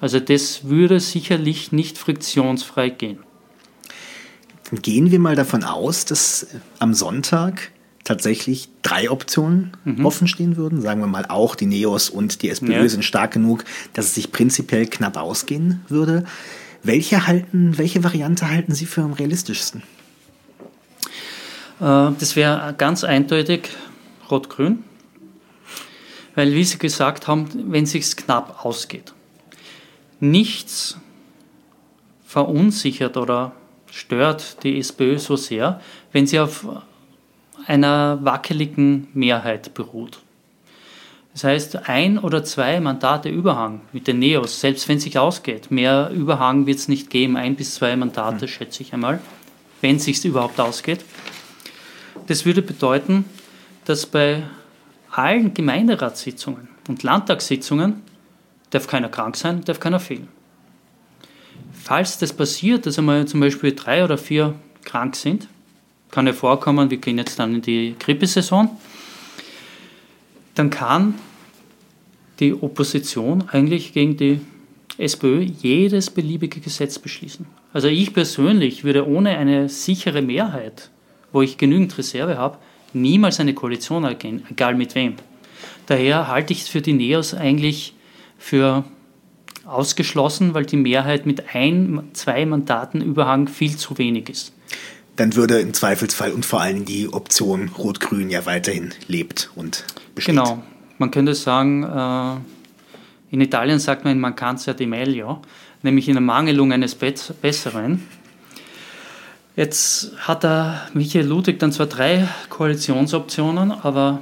Also das würde sicherlich nicht friktionsfrei gehen. Dann gehen wir mal davon aus, dass am Sonntag tatsächlich drei Optionen mhm. offen stehen würden. Sagen wir mal auch, die Neos und die SPÖ ja. sind stark genug, dass es sich prinzipiell knapp ausgehen würde. Welche, halten, welche Variante halten Sie für am realistischsten? Äh, das wäre ganz eindeutig Rot-Grün. Weil, wie Sie gesagt haben, wenn es sich knapp ausgeht, nichts verunsichert oder stört die SPÖ so sehr, wenn sie auf einer wackeligen Mehrheit beruht. Das heißt, ein oder zwei Mandate Überhang mit den Neos, selbst wenn es sich ausgeht. Mehr Überhang wird es nicht geben, ein bis zwei Mandate, mhm. schätze ich einmal, wenn es sich überhaupt ausgeht. Das würde bedeuten, dass bei allen Gemeinderatssitzungen und Landtagssitzungen darf keiner krank sein, darf keiner fehlen. Falls das passiert, dass einmal zum Beispiel drei oder vier krank sind, kann ja vorkommen, wir gehen jetzt dann in die Grippesaison, dann kann die Opposition eigentlich gegen die SPÖ jedes beliebige Gesetz beschließen. Also ich persönlich würde ohne eine sichere Mehrheit, wo ich genügend Reserve habe, niemals eine Koalition ergehen, egal mit wem. Daher halte ich es für die Neos eigentlich für ausgeschlossen, weil die Mehrheit mit ein, zwei Mandaten Überhang viel zu wenig ist. Dann würde im Zweifelsfall und vor allem die Option Rot-Grün ja weiterhin lebt und besteht. Genau. Man könnte sagen, äh, in Italien sagt man in mancanza di meglio, nämlich in der Mangelung eines Besseren. Jetzt hat der Michael Ludwig dann zwar drei Koalitionsoptionen, aber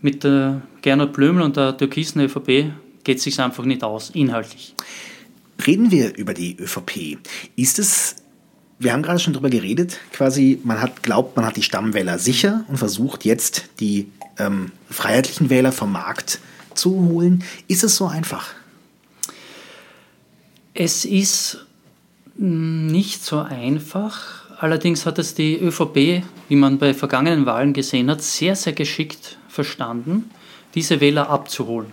mit der Gernot Blömel und der türkisen ÖVP geht es sich einfach nicht aus, inhaltlich. Reden wir über die ÖVP. Ist es wir haben gerade schon darüber geredet, quasi, man hat glaubt, man hat die Stammwähler sicher und versucht jetzt die ähm, freiheitlichen Wähler vom Markt zu holen. Ist es so einfach? Es ist nicht so einfach. Allerdings hat es die ÖVP, wie man bei vergangenen Wahlen gesehen hat, sehr, sehr geschickt verstanden, diese Wähler abzuholen.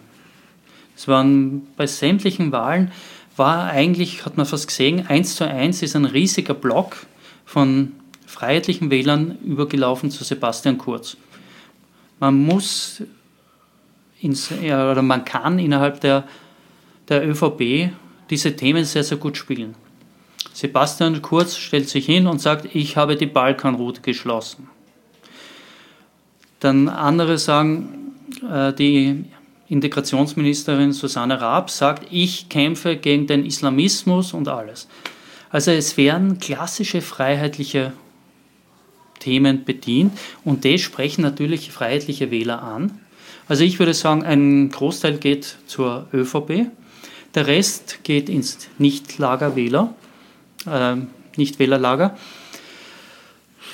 Es waren bei sämtlichen Wahlen, war eigentlich, hat man fast gesehen, eins zu eins ist ein riesiger Block von freiheitlichen Wählern übergelaufen zu Sebastian Kurz. Man muss ins, oder man kann innerhalb der, der ÖVP diese Themen sehr, sehr gut spielen. Sebastian Kurz stellt sich hin und sagt, ich habe die Balkanroute geschlossen. Dann andere sagen, äh, die Integrationsministerin Susanne Raab sagt, ich kämpfe gegen den Islamismus und alles. Also es werden klassische freiheitliche Themen bedient und die sprechen natürlich freiheitliche Wähler an. Also ich würde sagen, ein Großteil geht zur ÖVP, der Rest geht ins Nicht-Lagerwähler äh, Nicht-Wählerlager.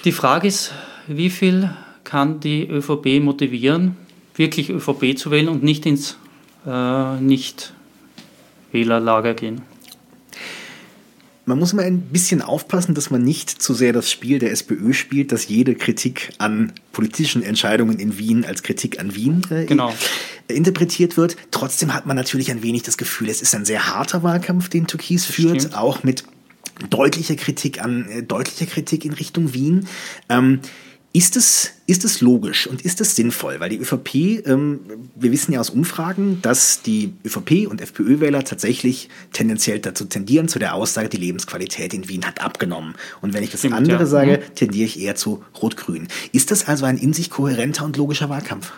Die Frage ist, wie viel kann die ÖVP motivieren, wirklich ÖVP zu wählen und nicht ins äh, Nicht-Wählerlager gehen? Man muss mal ein bisschen aufpassen, dass man nicht zu sehr das Spiel der SPÖ spielt, dass jede Kritik an politischen Entscheidungen in Wien als Kritik an Wien äh, genau. interpretiert wird. Trotzdem hat man natürlich ein wenig das Gefühl, es ist ein sehr harter Wahlkampf, den Türkis führt, Stimmt. auch mit deutliche Kritik an, äh, deutliche Kritik in Richtung Wien. Ähm, ist es, ist es logisch und ist es sinnvoll? Weil die ÖVP, ähm, wir wissen ja aus Umfragen, dass die ÖVP und FPÖ-Wähler tatsächlich tendenziell dazu tendieren, zu der Aussage, die Lebensqualität in Wien hat abgenommen. Und wenn ich das Stimmt, andere ja. sage, mhm. tendiere ich eher zu Rot-Grün. Ist das also ein in sich kohärenter und logischer Wahlkampf?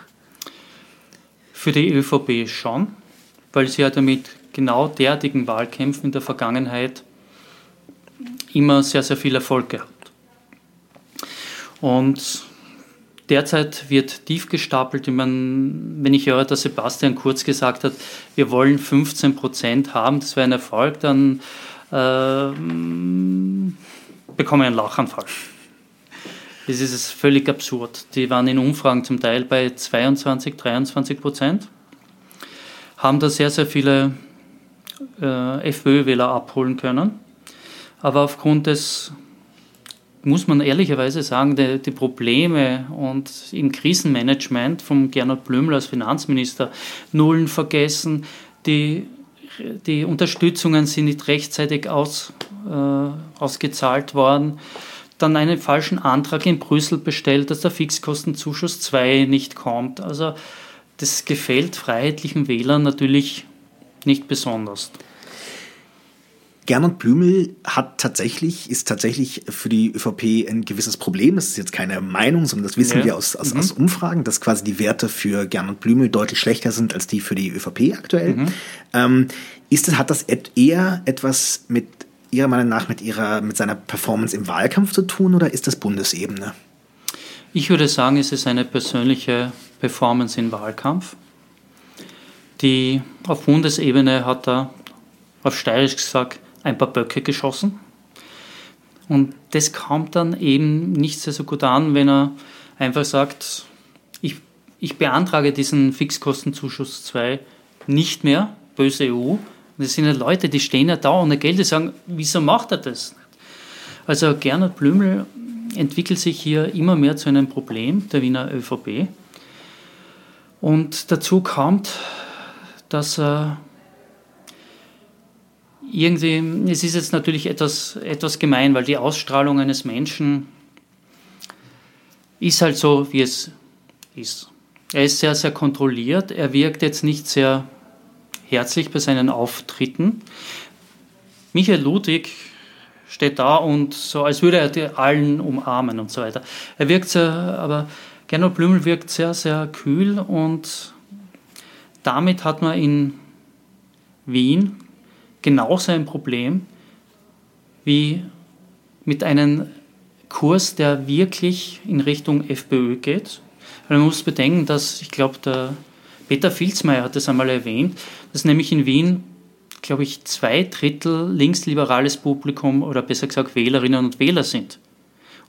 Für die ÖVP schon, weil sie ja damit genau derartigen Wahlkämpfen in der Vergangenheit immer sehr, sehr viel Erfolg gehabt. Und derzeit wird tief gestapelt. wenn ich höre, dass Sebastian Kurz gesagt hat, wir wollen 15 Prozent haben, das wäre ein Erfolg, dann äh, bekomme ich einen Lachanfall. Das ist völlig absurd. Die waren in Umfragen zum Teil bei 22, 23 Prozent, haben da sehr, sehr viele äh, FPÖ-Wähler abholen können. Aber aufgrund des, muss man ehrlicherweise sagen, die, die Probleme und im Krisenmanagement von Gernot Blümel als Finanzminister, Nullen vergessen, die die Unterstützungen sind nicht rechtzeitig aus, äh, ausgezahlt worden. Dann einen falschen Antrag in Brüssel bestellt, dass der Fixkostenzuschuss 2 nicht kommt. Also das gefällt freiheitlichen Wählern natürlich nicht besonders. Gernot Blümel hat tatsächlich, ist tatsächlich für die ÖVP ein gewisses Problem. Das ist jetzt keine Meinung, sondern das wissen ja. wir aus, aus, mhm. aus, Umfragen, dass quasi die Werte für Gernot Blümel deutlich schlechter sind als die für die ÖVP aktuell. Mhm. Ähm, ist es, hat das eher etwas mit Ihrer Meinung nach mit ihrer, mit seiner Performance im Wahlkampf zu tun oder ist das Bundesebene? Ich würde sagen, es ist eine persönliche Performance im Wahlkampf. Die auf Bundesebene hat er auf Steirisch gesagt ein paar Böcke geschossen. Und das kommt dann eben nicht sehr so gut an, wenn er einfach sagt, ich, ich beantrage diesen Fixkostenzuschuss 2 nicht mehr, böse EU. das sind ja Leute, die stehen ja da ohne Geld, die sagen, wieso macht er das? Also Gernot Blümel entwickelt sich hier immer mehr zu einem Problem der Wiener ÖVP. Und dazu kommt, dass er irgendwie, es ist jetzt natürlich etwas, etwas gemein, weil die Ausstrahlung eines Menschen ist halt so, wie es ist. Er ist sehr, sehr kontrolliert. Er wirkt jetzt nicht sehr herzlich bei seinen Auftritten. Michael Ludwig steht da und so, als würde er die allen umarmen und so weiter. Er wirkt sehr, aber Gernot Blümel wirkt sehr, sehr kühl und damit hat man in Wien genauso ein Problem wie mit einem Kurs, der wirklich in Richtung FPÖ geht. Weil man muss bedenken, dass, ich glaube, der Peter Filzmeier hat das einmal erwähnt, dass nämlich in Wien, glaube ich, zwei Drittel linksliberales Publikum oder besser gesagt Wählerinnen und Wähler sind.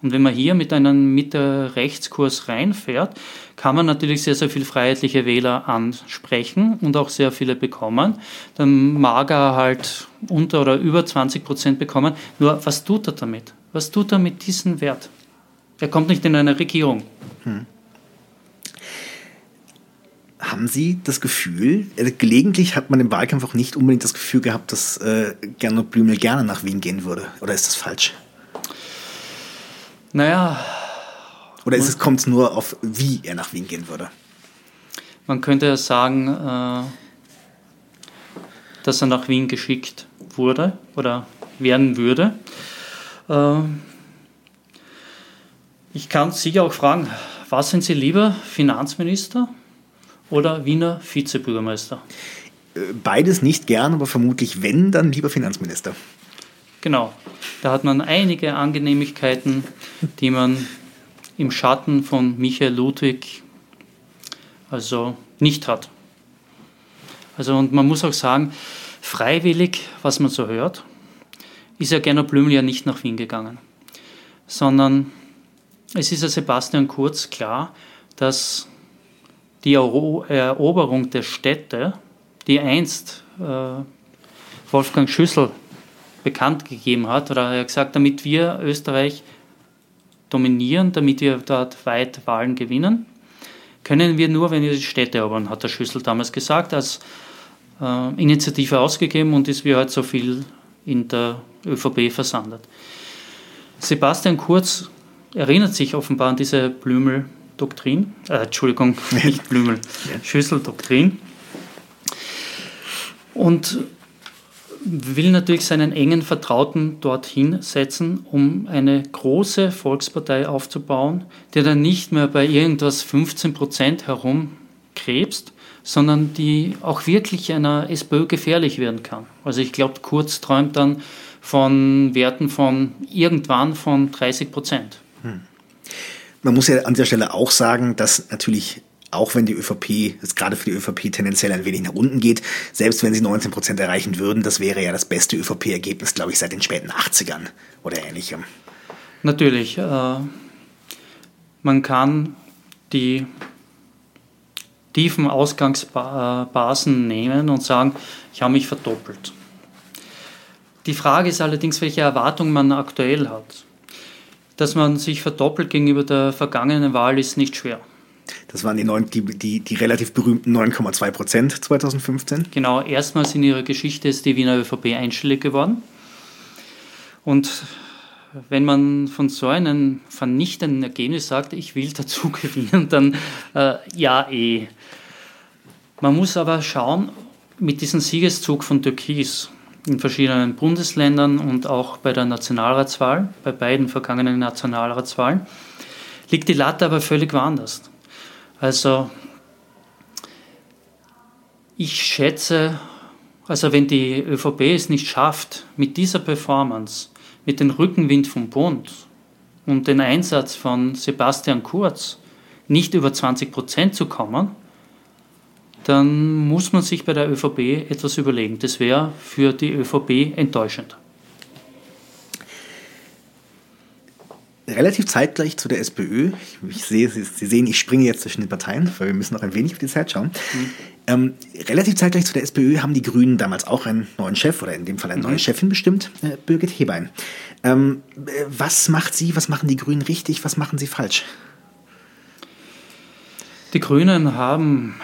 Und wenn man hier mit einem Mitte-Rechtskurs reinfährt, kann man natürlich sehr, sehr viele freiheitliche Wähler ansprechen und auch sehr viele bekommen. Dann mag er halt unter oder über 20 Prozent bekommen. Nur was tut er damit? Was tut er mit diesem Wert? Er kommt nicht in eine Regierung. Hm. Haben Sie das Gefühl, äh, gelegentlich hat man im Wahlkampf auch nicht unbedingt das Gefühl gehabt, dass äh, Gernot Blümel gerne nach Wien gehen würde? Oder ist das falsch? Naja. Oder ist es, kommt es nur auf, wie er nach Wien gehen würde? Man könnte ja sagen, äh, dass er nach Wien geschickt wurde oder werden würde. Äh, ich kann Sie auch fragen, was sind Sie lieber, Finanzminister oder Wiener Vizebürgermeister? Äh, beides nicht gern, aber vermutlich wenn, dann lieber Finanzminister. Genau, da hat man einige Angenehmigkeiten, die man im Schatten von Michael Ludwig also nicht hat. Also und man muss auch sagen, freiwillig, was man so hört, ist ja Gernot Blümel ja nicht nach Wien gegangen, sondern es ist ja Sebastian Kurz klar, dass die Eroberung der Städte, die einst äh, Wolfgang Schüssel bekannt gegeben hat oder er hat gesagt, damit wir Österreich dominieren, damit wir dort weit Wahlen gewinnen, können wir nur, wenn wir die Städte erobern, hat der Schüssel damals gesagt, als äh, Initiative ausgegeben und ist wie heute so viel in der ÖVP versandet. Sebastian Kurz erinnert sich offenbar an diese Blümel-Doktrin, äh, Entschuldigung, nicht Blümel, Schüssel-Doktrin. Und will natürlich seinen engen Vertrauten dorthin setzen, um eine große Volkspartei aufzubauen, die dann nicht mehr bei irgendwas 15 Prozent herumkrebst, sondern die auch wirklich einer SPÖ gefährlich werden kann. Also ich glaube, Kurz träumt dann von Werten von irgendwann von 30 Prozent. Hm. Man muss ja an dieser Stelle auch sagen, dass natürlich auch wenn die ÖVP, jetzt gerade für die ÖVP tendenziell ein wenig nach unten geht, selbst wenn sie 19 Prozent erreichen würden, das wäre ja das beste ÖVP-Ergebnis, glaube ich, seit den späten 80ern oder ähnlichem. Natürlich. Äh, man kann die tiefen Ausgangsbasen nehmen und sagen, ich habe mich verdoppelt. Die Frage ist allerdings, welche Erwartungen man aktuell hat. Dass man sich verdoppelt gegenüber der vergangenen Wahl ist nicht schwer. Das waren die, neun, die, die, die relativ berühmten 9,2 Prozent 2015. Genau, erstmals in ihrer Geschichte ist die Wiener ÖVP einstellig geworden. Und wenn man von so einem vernichtenden Ergebnis sagt, ich will dazu gewinnen, dann äh, ja eh. Man muss aber schauen, mit diesem Siegeszug von Türkis in verschiedenen Bundesländern und auch bei der Nationalratswahl, bei beiden vergangenen Nationalratswahlen, liegt die Latte aber völlig woanders. Also ich schätze, also wenn die ÖVP es nicht schafft, mit dieser Performance, mit dem Rückenwind vom Bund und dem Einsatz von Sebastian Kurz nicht über 20 Prozent zu kommen, dann muss man sich bei der ÖVP etwas überlegen. Das wäre für die ÖVP enttäuschend. Relativ zeitgleich zu der SPÖ. Ich sehe, Sie, Sie, sehen, ich springe jetzt zwischen den Parteien, weil wir müssen noch ein wenig auf die Zeit schauen. Mhm. Ähm, relativ zeitgleich zu der SPÖ haben die Grünen damals auch einen neuen Chef oder in dem Fall eine mhm. neue Chefin bestimmt, äh, Birgit Hebein. Ähm, äh, was macht sie, was machen die Grünen richtig, was machen sie falsch? Die Grünen haben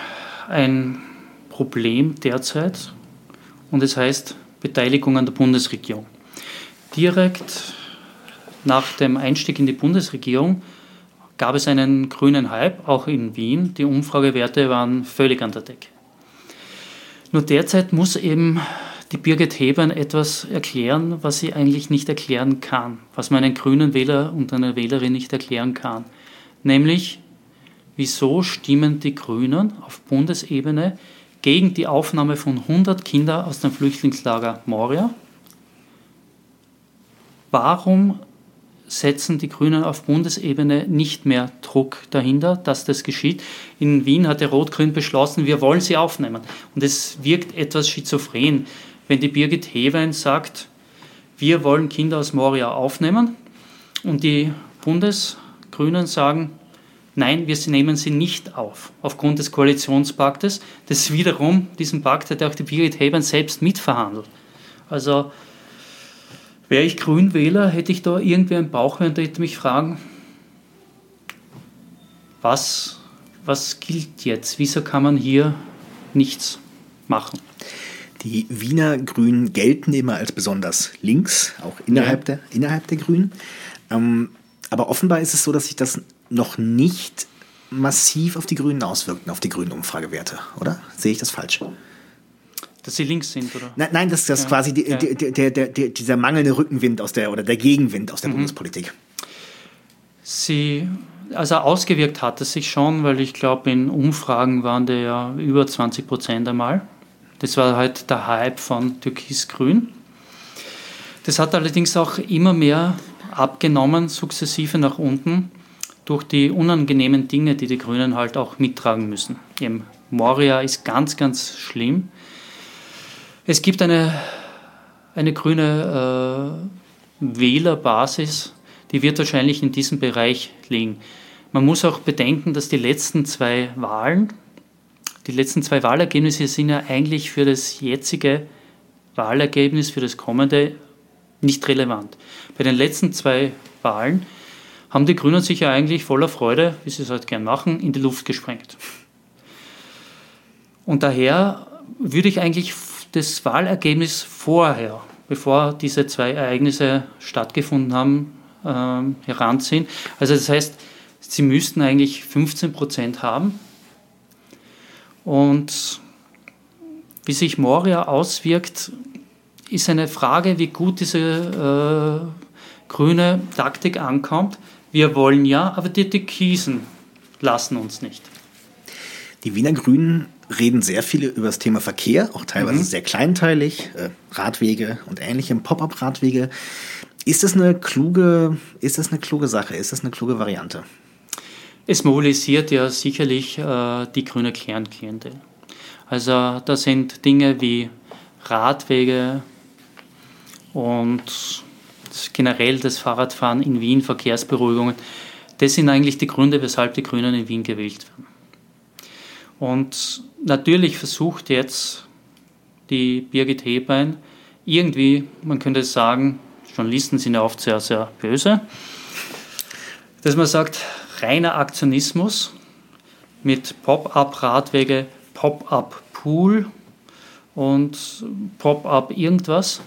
ein Problem derzeit und es heißt Beteiligung an der Bundesregierung. Direkt nach dem Einstieg in die Bundesregierung gab es einen grünen Hype, auch in Wien. Die Umfragewerte waren völlig an der Decke. Nur derzeit muss eben die Birgit Hebern etwas erklären, was sie eigentlich nicht erklären kann, was man einem grünen Wähler und einer Wählerin nicht erklären kann. Nämlich, wieso stimmen die Grünen auf Bundesebene gegen die Aufnahme von 100 Kindern aus dem Flüchtlingslager Moria? Warum setzen die Grünen auf Bundesebene nicht mehr Druck dahinter, dass das geschieht. In Wien hat der Rot-Grün beschlossen, wir wollen sie aufnehmen. Und es wirkt etwas schizophren, wenn die Birgit Hewein sagt, wir wollen Kinder aus Moria aufnehmen und die Bundesgrünen sagen, nein, wir nehmen sie nicht auf, aufgrund des Koalitionspaktes. Das wiederum, diesen Pakt hat auch die Birgit Hewein selbst mitverhandelt. Also Wäre ich Grünwähler, hätte ich da irgendwie einen Bauch und hätte mich fragen, was, was gilt jetzt? Wieso kann man hier nichts machen? Die Wiener Grünen gelten immer als besonders links, auch innerhalb, ja. der, innerhalb der Grünen. Ähm, aber offenbar ist es so, dass sich das noch nicht massiv auf die Grünen auswirkt, auf die grünen Umfragewerte, oder? Sehe ich das falsch? Dass sie links sind, oder? Nein, nein das ist ja. quasi die, ja. die, die, die, dieser mangelnde Rückenwind aus der oder der Gegenwind aus der mhm. Bundespolitik. Sie, also ausgewirkt hat es sich schon, weil ich glaube, in Umfragen waren der ja über 20 Prozent einmal. Das war halt der Hype von Türkis-Grün. Das hat allerdings auch immer mehr abgenommen, sukzessive nach unten, durch die unangenehmen Dinge, die die Grünen halt auch mittragen müssen. Eben Moria ist ganz, ganz schlimm. Es gibt eine, eine grüne äh, Wählerbasis, die wird wahrscheinlich in diesem Bereich liegen. Man muss auch bedenken, dass die letzten zwei Wahlen, die letzten zwei Wahlergebnisse sind ja eigentlich für das jetzige Wahlergebnis, für das kommende nicht relevant. Bei den letzten zwei Wahlen haben die Grünen sich ja eigentlich voller Freude, wie sie es halt gern machen, in die Luft gesprengt. Und daher würde ich eigentlich das Wahlergebnis vorher, bevor diese zwei Ereignisse stattgefunden haben, ähm, heranziehen. Also das heißt, sie müssten eigentlich 15 Prozent haben. Und wie sich Moria auswirkt, ist eine Frage, wie gut diese äh, grüne Taktik ankommt. Wir wollen ja, aber die Türkisen lassen uns nicht. Die Wiener Grünen reden sehr viele über das Thema Verkehr, auch teilweise mhm. sehr kleinteilig, äh, Radwege und ähnliche Pop-up-Radwege. Ist das eine kluge, ist das eine kluge Sache? Ist das eine kluge Variante? Es mobilisiert ja sicherlich äh, die grüne Kernklientel. Also da sind Dinge wie Radwege und generell das Fahrradfahren in Wien, Verkehrsberuhigungen. Das sind eigentlich die Gründe, weshalb die Grünen in Wien gewählt werden. Und natürlich versucht jetzt die Birgit Hebein irgendwie, man könnte sagen, Journalisten sind ja oft sehr, sehr böse, dass man sagt, reiner Aktionismus, mit Pop-up-Radwege, Pop-up-Pool und Pop-up irgendwas.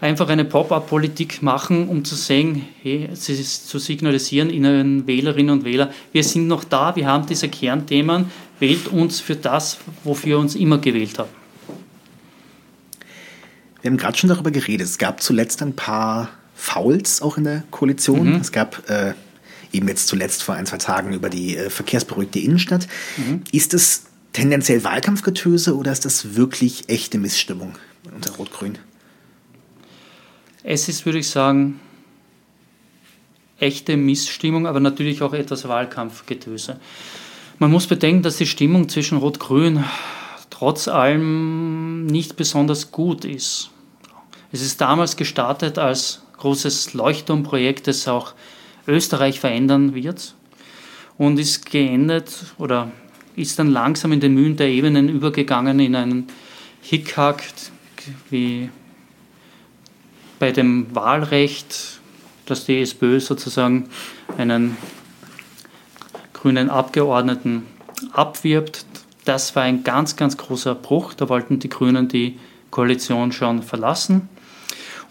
Einfach eine Pop-up-Politik machen, um zu sehen, hey, zu signalisieren Ihnen Wählerinnen und Wähler, wir sind noch da, wir haben diese Kernthemen, wählt uns für das, wofür wir uns immer gewählt haben. Wir haben gerade schon darüber geredet. Es gab zuletzt ein paar Fouls auch in der Koalition. Mhm. Es gab äh, eben jetzt zuletzt vor ein, zwei Tagen über die äh, verkehrsberuhigte Innenstadt. Mhm. Ist es tendenziell Wahlkampfgetöse oder ist das wirklich echte Missstimmung unter Rot-Grün? Es ist, würde ich sagen, echte Missstimmung, aber natürlich auch etwas Wahlkampfgetöse. Man muss bedenken, dass die Stimmung zwischen Rot-Grün trotz allem nicht besonders gut ist. Es ist damals gestartet als großes Leuchtturmprojekt, das auch Österreich verändern wird und ist geendet oder ist dann langsam in den Mühen der Ebenen übergegangen in einen Hickhack wie bei dem Wahlrecht, dass die SPÖ sozusagen einen grünen Abgeordneten abwirbt. Das war ein ganz, ganz großer Bruch. Da wollten die Grünen die Koalition schon verlassen.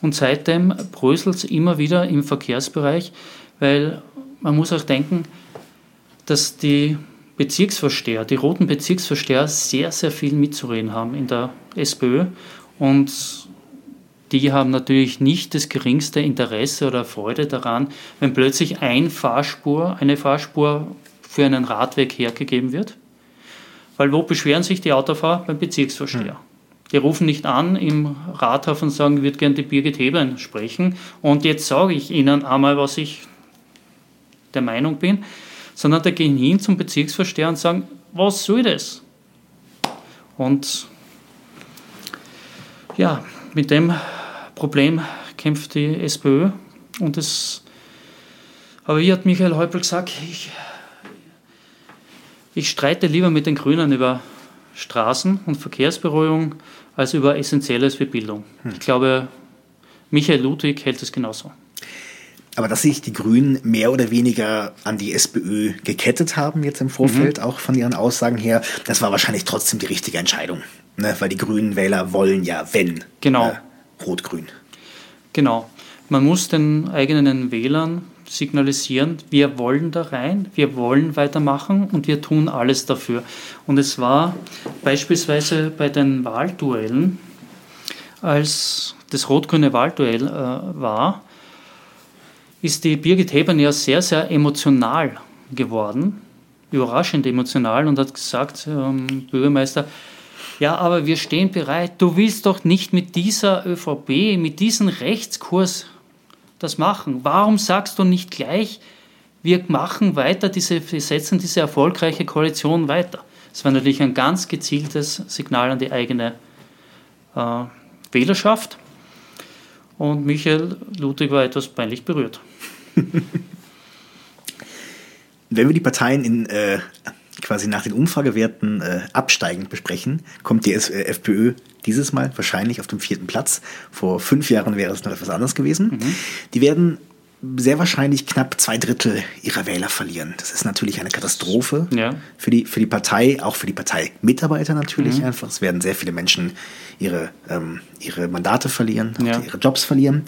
Und seitdem bröselt es immer wieder im Verkehrsbereich, weil man muss auch denken, dass die Bezirksvorsteher, die roten Bezirksvorsteher sehr, sehr viel mitzureden haben in der SPÖ und die haben natürlich nicht das geringste Interesse oder Freude daran, wenn plötzlich ein Fahrspur, eine Fahrspur für einen Radweg hergegeben wird. Weil wo beschweren sich die Autofahrer? Beim Bezirksvorsteher. Hm. Die rufen nicht an im Rathaus und sagen, ich würde gerne die Birgit Hebern sprechen und jetzt sage ich Ihnen einmal, was ich der Meinung bin, sondern da gehen hin zum Bezirksvorsteher und sagen, was soll das? Und ja, mit dem Problem kämpft die SPÖ und das, aber wie hat Michael Häupl gesagt, ich, ich streite lieber mit den Grünen über Straßen- und Verkehrsberuhigung als über Essentielles wie Bildung. Hm. Ich glaube, Michael Ludwig hält es genauso. Aber dass sich die Grünen mehr oder weniger an die SPÖ gekettet haben jetzt im Vorfeld, mhm. auch von ihren Aussagen her, das war wahrscheinlich trotzdem die richtige Entscheidung. Ne? Weil die grünen Wähler wollen ja, wenn, genau. Äh, rot-grün. Genau. Man muss den eigenen Wählern signalisieren, wir wollen da rein, wir wollen weitermachen und wir tun alles dafür. Und es war beispielsweise bei den Wahlduellen, als das rot-grüne Wahlduell äh, war, ist die Birgit Hebern ja sehr, sehr emotional geworden, überraschend emotional und hat gesagt, ähm, Bürgermeister, ja, aber wir stehen bereit, du willst doch nicht mit dieser ÖVP, mit diesem Rechtskurs das machen. Warum sagst du nicht gleich, wir machen weiter, diese, wir setzen diese erfolgreiche Koalition weiter? Das war natürlich ein ganz gezieltes Signal an die eigene äh, Wählerschaft. Und Michael Ludwig war etwas peinlich berührt. Wenn wir die Parteien in äh, quasi nach den Umfragewerten äh, absteigend besprechen, kommt die äh, FPÖ dieses Mal wahrscheinlich auf dem vierten Platz. Vor fünf Jahren wäre es noch etwas anders gewesen. Mhm. Die werden sehr wahrscheinlich knapp zwei Drittel ihrer Wähler verlieren. Das ist natürlich eine Katastrophe ja. für, die, für die Partei, auch für die Parteimitarbeiter natürlich mhm. einfach. Es werden sehr viele Menschen ihre, ähm, ihre Mandate verlieren, ja. ihre Jobs verlieren.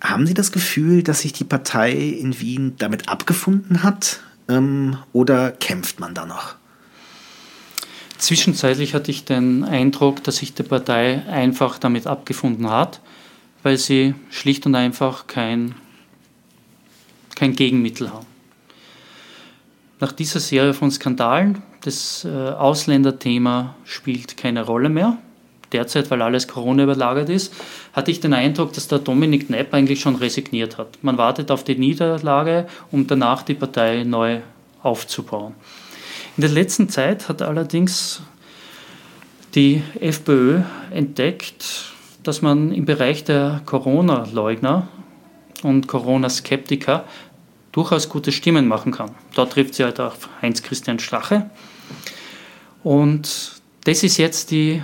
Haben Sie das Gefühl, dass sich die Partei in Wien damit abgefunden hat ähm, oder kämpft man da noch? Zwischenzeitlich hatte ich den Eindruck, dass sich die Partei einfach damit abgefunden hat, weil sie schlicht und einfach kein, kein Gegenmittel haben. Nach dieser Serie von Skandalen, das äh, Ausländerthema spielt keine Rolle mehr derzeit, weil alles Corona überlagert ist, hatte ich den Eindruck, dass der Dominik Knepp eigentlich schon resigniert hat. Man wartet auf die Niederlage, um danach die Partei neu aufzubauen. In der letzten Zeit hat allerdings die FPÖ entdeckt, dass man im Bereich der Corona-Leugner und Corona-Skeptiker durchaus gute Stimmen machen kann. Dort trifft sie halt auf Heinz-Christian Strache. Und das ist jetzt die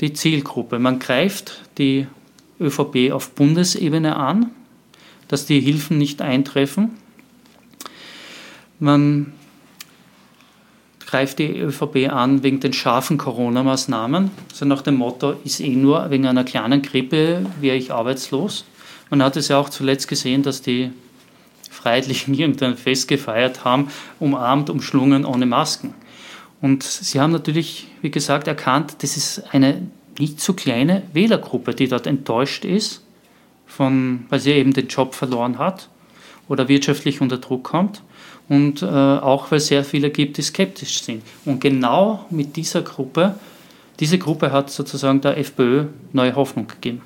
die Zielgruppe. Man greift die ÖVP auf Bundesebene an, dass die Hilfen nicht eintreffen. Man greift die ÖVP an wegen den scharfen Corona-Maßnahmen. Also nach dem Motto, ist eh nur wegen einer kleinen Grippe wäre ich arbeitslos. Man hat es ja auch zuletzt gesehen, dass die Freiheitlichen irgendein Fest gefeiert haben, umarmt, umschlungen, ohne Masken. Und sie haben natürlich, wie gesagt, erkannt, das ist eine nicht zu kleine Wählergruppe, die dort enttäuscht ist, von, weil sie eben den Job verloren hat oder wirtschaftlich unter Druck kommt und äh, auch weil sehr viele gibt, die skeptisch sind. Und genau mit dieser Gruppe, diese Gruppe hat sozusagen der FPÖ neue Hoffnung gegeben.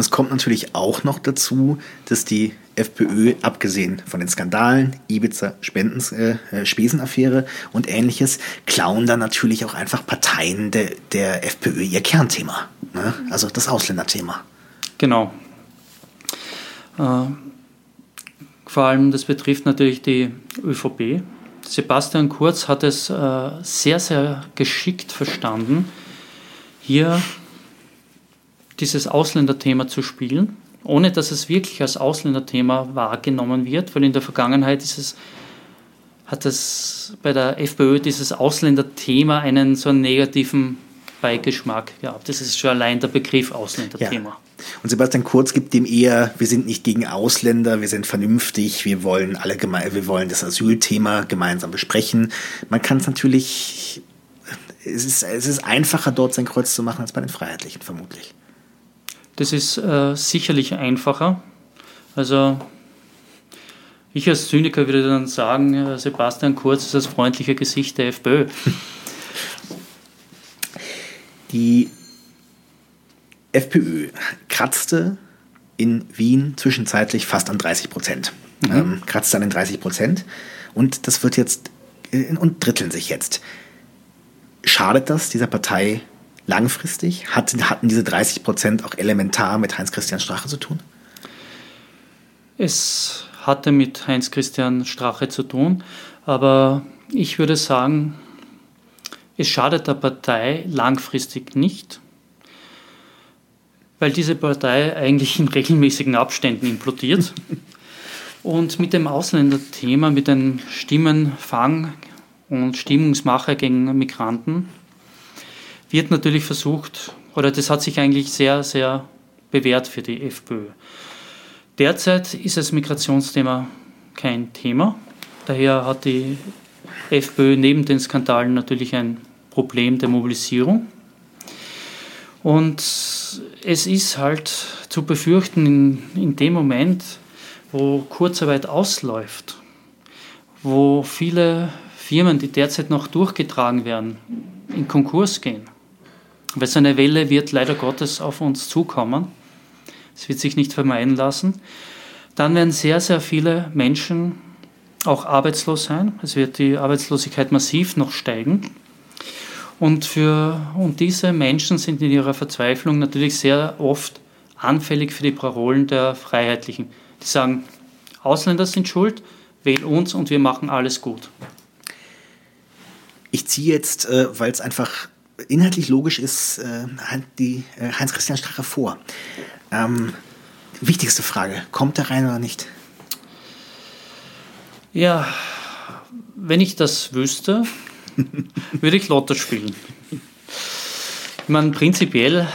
Und es kommt natürlich auch noch dazu, dass die FPÖ, abgesehen von den Skandalen, Ibiza, Spendens, äh, äh, Spesenaffäre und ähnliches, klauen dann natürlich auch einfach Parteien de, der FPÖ ihr Kernthema. Ne? Also das Ausländerthema. Genau. Äh, vor allem, das betrifft natürlich die ÖVP. Sebastian Kurz hat es äh, sehr, sehr geschickt verstanden, hier dieses Ausländerthema zu spielen, ohne dass es wirklich als Ausländerthema wahrgenommen wird, weil in der Vergangenheit ist es, hat es bei der FPÖ dieses Ausländerthema einen so einen negativen Beigeschmack gehabt. Das ist schon allein der Begriff Ausländerthema. Ja. Und Sebastian Kurz gibt dem eher, wir sind nicht gegen Ausländer, wir sind vernünftig, wir wollen alle wir wollen das Asylthema gemeinsam besprechen. Man kann es natürlich, es ist, es ist einfacher, dort sein Kreuz zu machen als bei den Freiheitlichen, vermutlich. Das ist äh, sicherlich einfacher. Also ich als Zyniker würde dann sagen, äh, Sebastian Kurz ist das freundliche Gesicht der FPÖ. Die FPÖ kratzte in Wien zwischenzeitlich fast an 30 Prozent. Mhm. Ähm, kratzte an den 30 Prozent. Und das wird jetzt äh, und dritteln sich jetzt. Schadet das dieser Partei langfristig? Hat, hatten diese 30 Prozent auch elementar mit Heinz-Christian Strache zu tun? Es hatte mit Heinz-Christian Strache zu tun, aber ich würde sagen, es schadet der Partei langfristig nicht, weil diese Partei eigentlich in regelmäßigen Abständen implodiert. Und mit dem Ausländerthema, mit dem Stimmenfang und Stimmungsmache gegen Migranten wird natürlich versucht, oder das hat sich eigentlich sehr, sehr bewährt für die FPÖ. Derzeit ist das Migrationsthema kein Thema. Daher hat die FPÖ neben den Skandalen natürlich ein Problem der Mobilisierung. Und es ist halt zu befürchten, in, in dem Moment, wo Kurzarbeit ausläuft, wo viele Firmen, die derzeit noch durchgetragen werden, in Konkurs gehen, weil so eine Welle wird leider Gottes auf uns zukommen. Es wird sich nicht vermeiden lassen. Dann werden sehr, sehr viele Menschen auch arbeitslos sein. Es wird die Arbeitslosigkeit massiv noch steigen. Und, für, und diese Menschen sind in ihrer Verzweiflung natürlich sehr oft anfällig für die Parolen der Freiheitlichen. Die sagen, Ausländer sind schuld, wähl uns und wir machen alles gut. Ich ziehe jetzt, äh, weil es einfach inhaltlich logisch ist, äh, die äh, Heinz-Christian Strache vor. Ähm, wichtigste Frage, kommt er rein oder nicht? Ja, wenn ich das wüsste, würde ich Lotto spielen. Ich meine, prinzipiell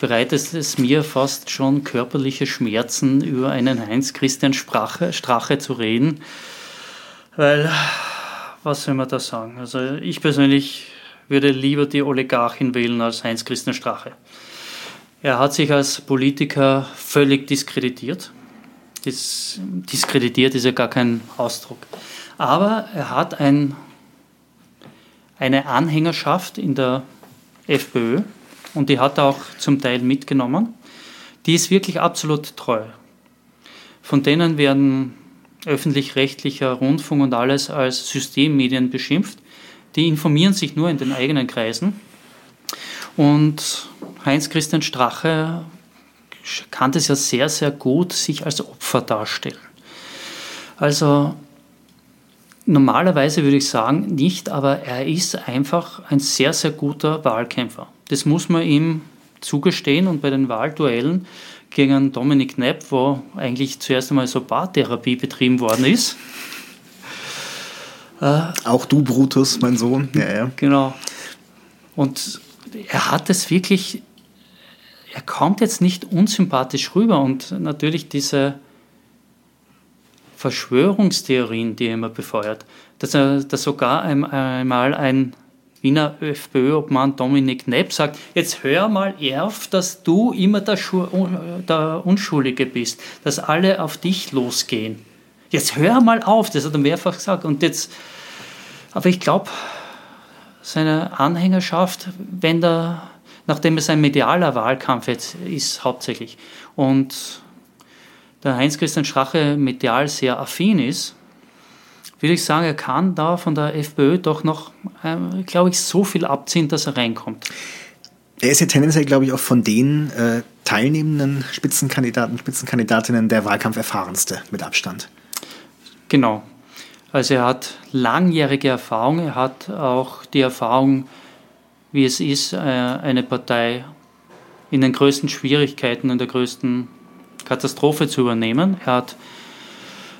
bereitet es mir fast schon körperliche Schmerzen, über einen Heinz-Christian Strache, Strache zu reden, weil, was soll man da sagen? Also ich persönlich würde lieber die Oligarchin wählen als Heinz-Christian Strache. Er hat sich als Politiker völlig diskreditiert. Das, diskreditiert ist ja gar kein Ausdruck. Aber er hat ein, eine Anhängerschaft in der FPÖ und die hat er auch zum Teil mitgenommen. Die ist wirklich absolut treu. Von denen werden öffentlich-rechtlicher Rundfunk und alles als Systemmedien beschimpft die informieren sich nur in den eigenen Kreisen. Und Heinz-Christian Strache kann das ja sehr, sehr gut sich als Opfer darstellen. Also normalerweise würde ich sagen nicht, aber er ist einfach ein sehr, sehr guter Wahlkämpfer. Das muss man ihm zugestehen und bei den Wahlduellen gegen Dominik Knepp, wo eigentlich zuerst einmal so Bartherapie betrieben worden ist, äh, Äh, Auch du, Brutus, mein Sohn. Ja, ja. Genau. Und er hat es wirklich, er kommt jetzt nicht unsympathisch rüber und natürlich diese Verschwörungstheorien, die er immer befeuert, dass er dass sogar einmal ein Wiener FPÖ-Obmann Dominik Nepp sagt, jetzt hör mal auf, dass du immer der, der, Unschuldige bist, dass alle auf dich losgehen. Jetzt hör mal auf, das hat er mehrfach gesagt. Und jetzt, aber ich glaube, seine Anhängerschaft, wenn da, nachdem es ein medialer Wahlkampf jetzt ist, hauptsächlich, und der Heinz-Christian Strache medial sehr affin ist, würde ich sagen, er kann da von der FPÖ doch noch, ähm, glaube ich, so viel abziehen, dass er reinkommt. Er ist ja tendenziell, glaube ich, auch von den äh, teilnehmenden Spitzenkandidaten, Spitzenkandidatinnen der Wahlkampf erfahrenste mit Abstand. Genau. Also er hat langjährige Erfahrung, er hat auch die Erfahrung, wie es ist, äh, eine Partei in den größten Schwierigkeiten, in der größten Katastrophe zu übernehmen. Er hat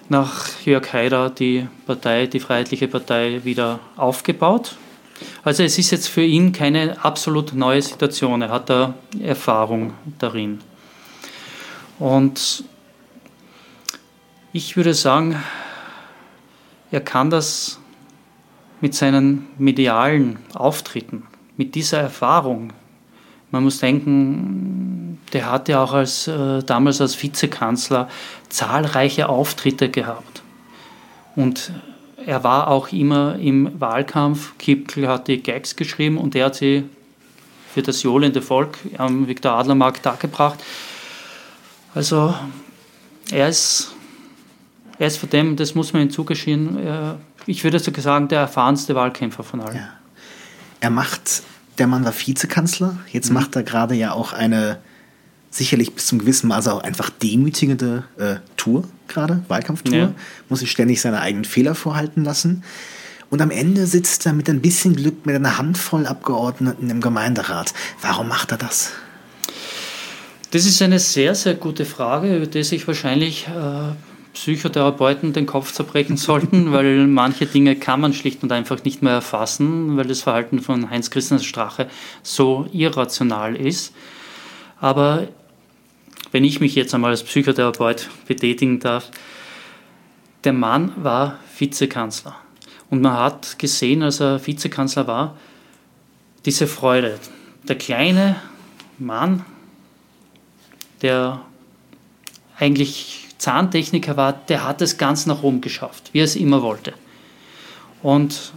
nach Jörg Haider die Partei, die Freiheitliche Partei, wieder aufgebaut. Also es ist jetzt für ihn keine absolut neue Situation. Er hat da Erfahrung darin. Und ich würde sagen, er kann das mit seinen medialen Auftritten, mit dieser Erfahrung. Man muss denken, der hat ja auch als, äh, damals als Vizekanzler zahlreiche Auftritte gehabt. Und er war auch immer im Wahlkampf. Kipkel hat die Gags geschrieben und er hat sie für das johlende Volk am Viktor Adlermarkt dargebracht. Also er ist, er ist von dem, das muss man ihm zugestehen, ich würde sogar sagen, der erfahrenste Wahlkämpfer von allen. Ja. Er macht, der Mann war Vizekanzler, jetzt mhm. macht er gerade ja auch eine sicherlich bis zum gewissen Maße auch einfach demütigende äh, Tour gerade, Wahlkampftour, ja. muss sich ständig seine eigenen Fehler vorhalten lassen. Und am Ende sitzt er mit ein bisschen Glück mit einer Handvoll Abgeordneten im Gemeinderat. Warum macht er das? Das ist eine sehr, sehr gute Frage, über die sich wahrscheinlich äh, Psychotherapeuten den Kopf zerbrechen sollten, weil manche Dinge kann man schlicht und einfach nicht mehr erfassen, weil das Verhalten von Heinz-Christian Strache so irrational ist. Aber wenn ich mich jetzt einmal als Psychotherapeut betätigen darf, der Mann war Vizekanzler. Und man hat gesehen, als er Vizekanzler war, diese Freude. Der kleine Mann, der eigentlich Zahntechniker war, der hat es ganz nach oben geschafft, wie er es immer wollte. Und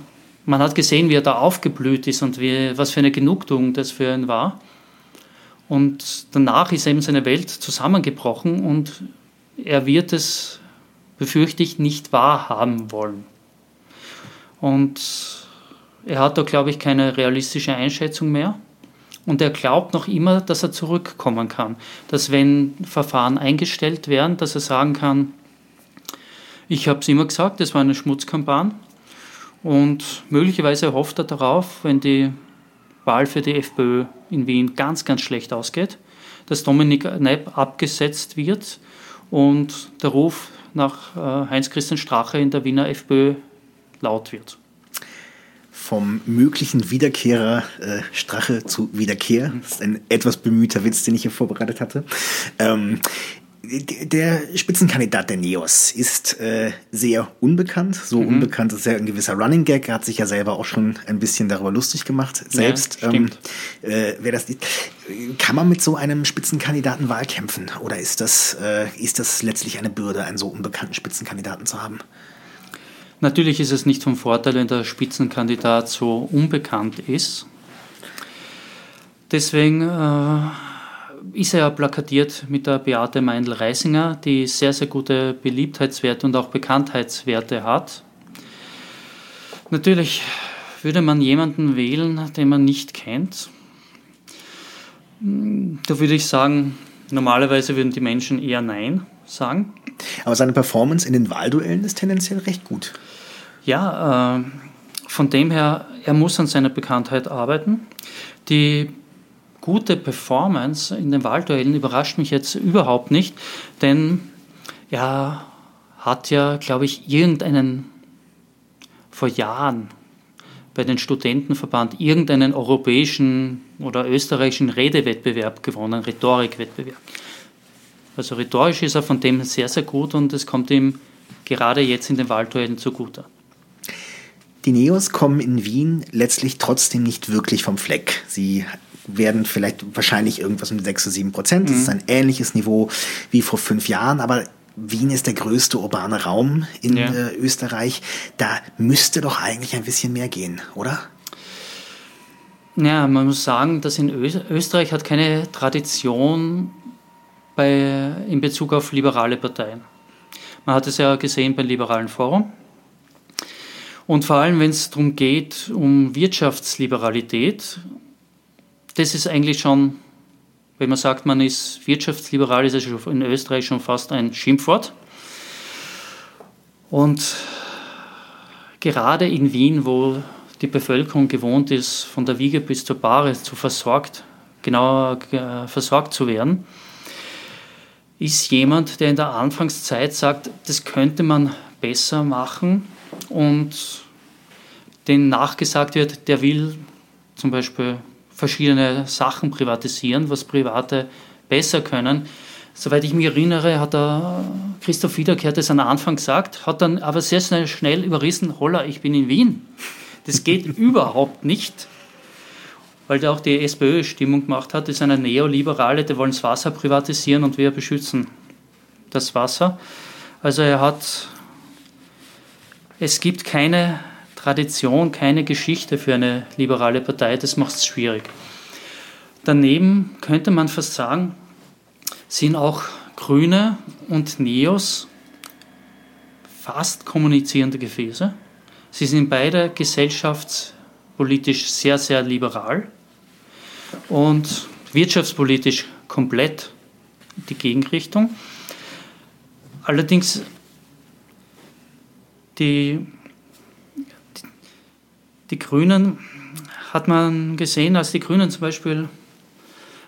man hat gesehen, wie er da aufgeblüht ist und wie, was für eine Genugtuung das für ihn war. Und danach ist eben seine Welt zusammengebrochen und er wird es, befürchte ich, nicht wahrhaben wollen. Und er hat da, glaube ich, keine realistische Einschätzung mehr. Und er glaubt noch immer, dass er zurückkommen kann. Dass wenn Verfahren eingestellt werden, dass er sagen kann, ich habe es immer gesagt, das war eine Schmutzkampagne. Und möglicherweise hofft er darauf, wenn die Wahl für die FPÖ in Wien ganz, ganz schlecht ausgeht, dass Dominik Nepp abgesetzt wird und der Ruf nach äh, Heinz-Christian Strache in der Wiener FPÖ laut wird. Vom möglichen Wiederkehrer äh, Strache zu Wiederkehr. Das ist ein etwas bemühter Witz, den ich hier vorbereitet hatte. Ähm, der Spitzenkandidat der Neos ist äh, sehr unbekannt, so mhm. unbekannt ist er ein gewisser Running Gag. Er hat sich ja selber auch schon ein bisschen darüber lustig gemacht. Selbst, ja, ähm, äh, wer das nicht, kann man mit so einem Spitzenkandidaten Wahlkämpfen oder ist das, äh, ist das letztlich eine Bürde, einen so unbekannten Spitzenkandidaten zu haben? Natürlich ist es nicht vom Vorteil, wenn der Spitzenkandidat so unbekannt ist. Deswegen äh, ist er ja plakatiert mit der Beate Meindl-Reisinger, die sehr, sehr gute Beliebtheitswerte und auch Bekanntheitswerte hat. Natürlich würde man jemanden wählen, den man nicht kennt. Da würde ich sagen, normalerweise würden die Menschen eher Nein sagen. Aber seine Performance in den Wahlduellen ist tendenziell recht gut. Ja, äh, von dem her, er muss an seiner Bekanntheit arbeiten. Die gute Performance in den Wahlduellen überrascht mich jetzt überhaupt nicht, denn er hat ja, glaube ich, irgendeinen vor Jahren bei den Studentenverband irgendeinen europäischen oder österreichischen Redewettbewerb gewonnen, Rhetorikwettbewerb. Also rhetorisch ist er von dem sehr, sehr gut und es kommt ihm gerade jetzt in den Wahlduellen zugute. Die Neos kommen in Wien letztlich trotzdem nicht wirklich vom Fleck. Sie werden vielleicht wahrscheinlich irgendwas um 6 oder 7 Prozent. Das mhm. ist ein ähnliches Niveau wie vor fünf Jahren, aber Wien ist der größte urbane Raum in ja. äh, Österreich. Da müsste doch eigentlich ein bisschen mehr gehen, oder? Ja, man muss sagen, dass in Ö Österreich hat keine Tradition bei, in Bezug auf liberale Parteien. Man hat es ja gesehen beim Liberalen Forum. Und vor allem, wenn es darum geht, um Wirtschaftsliberalität, das ist eigentlich schon wenn man sagt, man ist wirtschaftsliberal, ist es in Österreich schon fast ein Schimpfwort. Und gerade in Wien, wo die Bevölkerung gewohnt ist, von der Wiege bis zur Bahre zu versorgt, genauer äh, versorgt zu werden, ist jemand, der in der Anfangszeit sagt, das könnte man besser machen und den nachgesagt wird, der will zum Beispiel verschiedene Sachen privatisieren, was Private besser können. Soweit ich mich erinnere, hat der Christoph Wiederkehr das am Anfang gesagt, hat dann aber sehr schnell, schnell überrissen, holla, ich bin in Wien. Das geht überhaupt nicht, weil der auch die SPÖ Stimmung gemacht hat, ist eine Neoliberale, die wollen das Wasser privatisieren und wir beschützen das Wasser. Also er hat, es gibt keine Tradition, keine Geschichte für eine liberale Partei, das macht es schwierig. Daneben könnte man fast sagen, sind auch Grüne und Neos fast kommunizierende Gefäße. Sie sind beide gesellschaftspolitisch sehr, sehr liberal und wirtschaftspolitisch komplett die Gegenrichtung. Allerdings die die Grünen hat man gesehen, als die Grünen zum Beispiel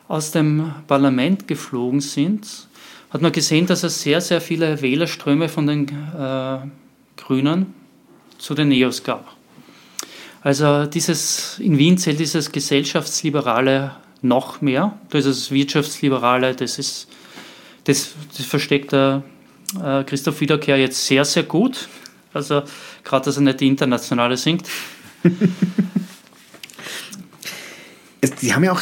aus dem Parlament geflogen sind, hat man gesehen, dass es sehr, sehr viele Wählerströme von den äh, Grünen zu den Neos gab. Also dieses, in Wien zählt dieses Gesellschaftsliberale noch mehr. Das ist Wirtschaftsliberale, das ist, das, das versteckt der äh, Christoph Wiederkehr jetzt sehr, sehr gut. Also gerade, dass er nicht die Internationale singt. Sie haben ja auch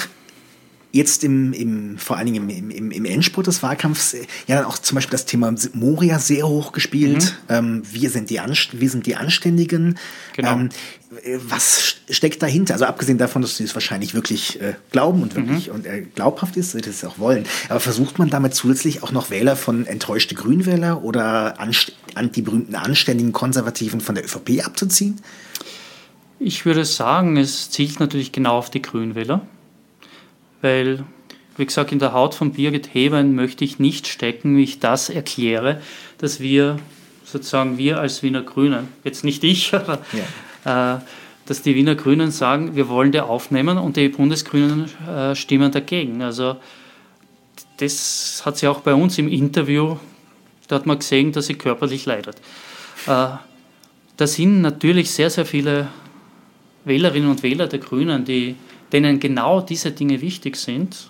jetzt im, im, vor allen Dingen im, im, im Endspurt des Wahlkampfs äh, ja dann auch zum Beispiel das Thema Moria sehr hoch gespielt. Mhm. Ähm, wir, sind die wir sind die Anständigen. Genau. Ähm, was steckt dahinter? Also abgesehen davon, dass sie es wahrscheinlich wirklich äh, glauben und wirklich mhm. und äh, glaubhaft ist, dass sie es auch wollen. Aber versucht man damit zusätzlich auch noch Wähler von enttäuschte Grünwähler oder an, an die berühmten anständigen Konservativen von der ÖVP abzuziehen? Ich würde sagen, es zielt natürlich genau auf die Grünwähler, weil, wie gesagt, in der Haut von Birgit Hebern möchte ich nicht stecken, wie ich das erkläre, dass wir, sozusagen wir als Wiener Grünen, jetzt nicht ich, aber ja. äh, dass die Wiener Grünen sagen, wir wollen die aufnehmen und die Bundesgrünen äh, stimmen dagegen. Also das hat sie auch bei uns im Interview, da hat man gesehen, dass sie körperlich leidet. Äh, da sind natürlich sehr, sehr viele Wählerinnen und Wähler der Grünen, die, denen genau diese Dinge wichtig sind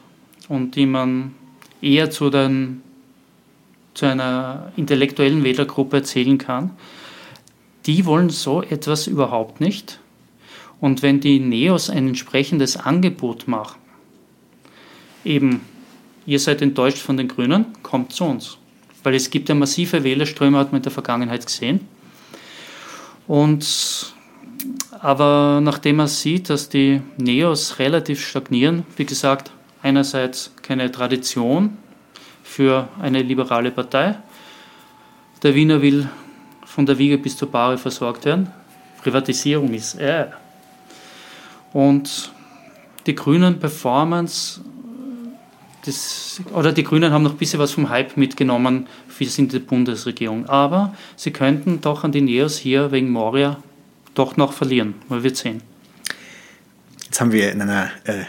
und die man eher zu, den, zu einer intellektuellen Wählergruppe erzählen kann, die wollen so etwas überhaupt nicht. Und wenn die Neos ein entsprechendes Angebot machen, eben, ihr seid enttäuscht von den Grünen, kommt zu uns. Weil es gibt ja massive Wählerströme, hat man in der Vergangenheit gesehen. Und aber nachdem man sieht, dass die Neos relativ stagnieren, wie gesagt, einerseits keine Tradition für eine liberale Partei, der Wiener will von der Wiege bis zur Bahre versorgt werden, Privatisierung ist äh. Und die Grünen Performance, das, oder die Grünen haben noch ein bisschen was vom Hype mitgenommen, wir sind die Bundesregierung. Aber sie könnten doch an die Neos hier wegen Moria doch noch verlieren. Man wird sehen. Jetzt haben wir in einer äh,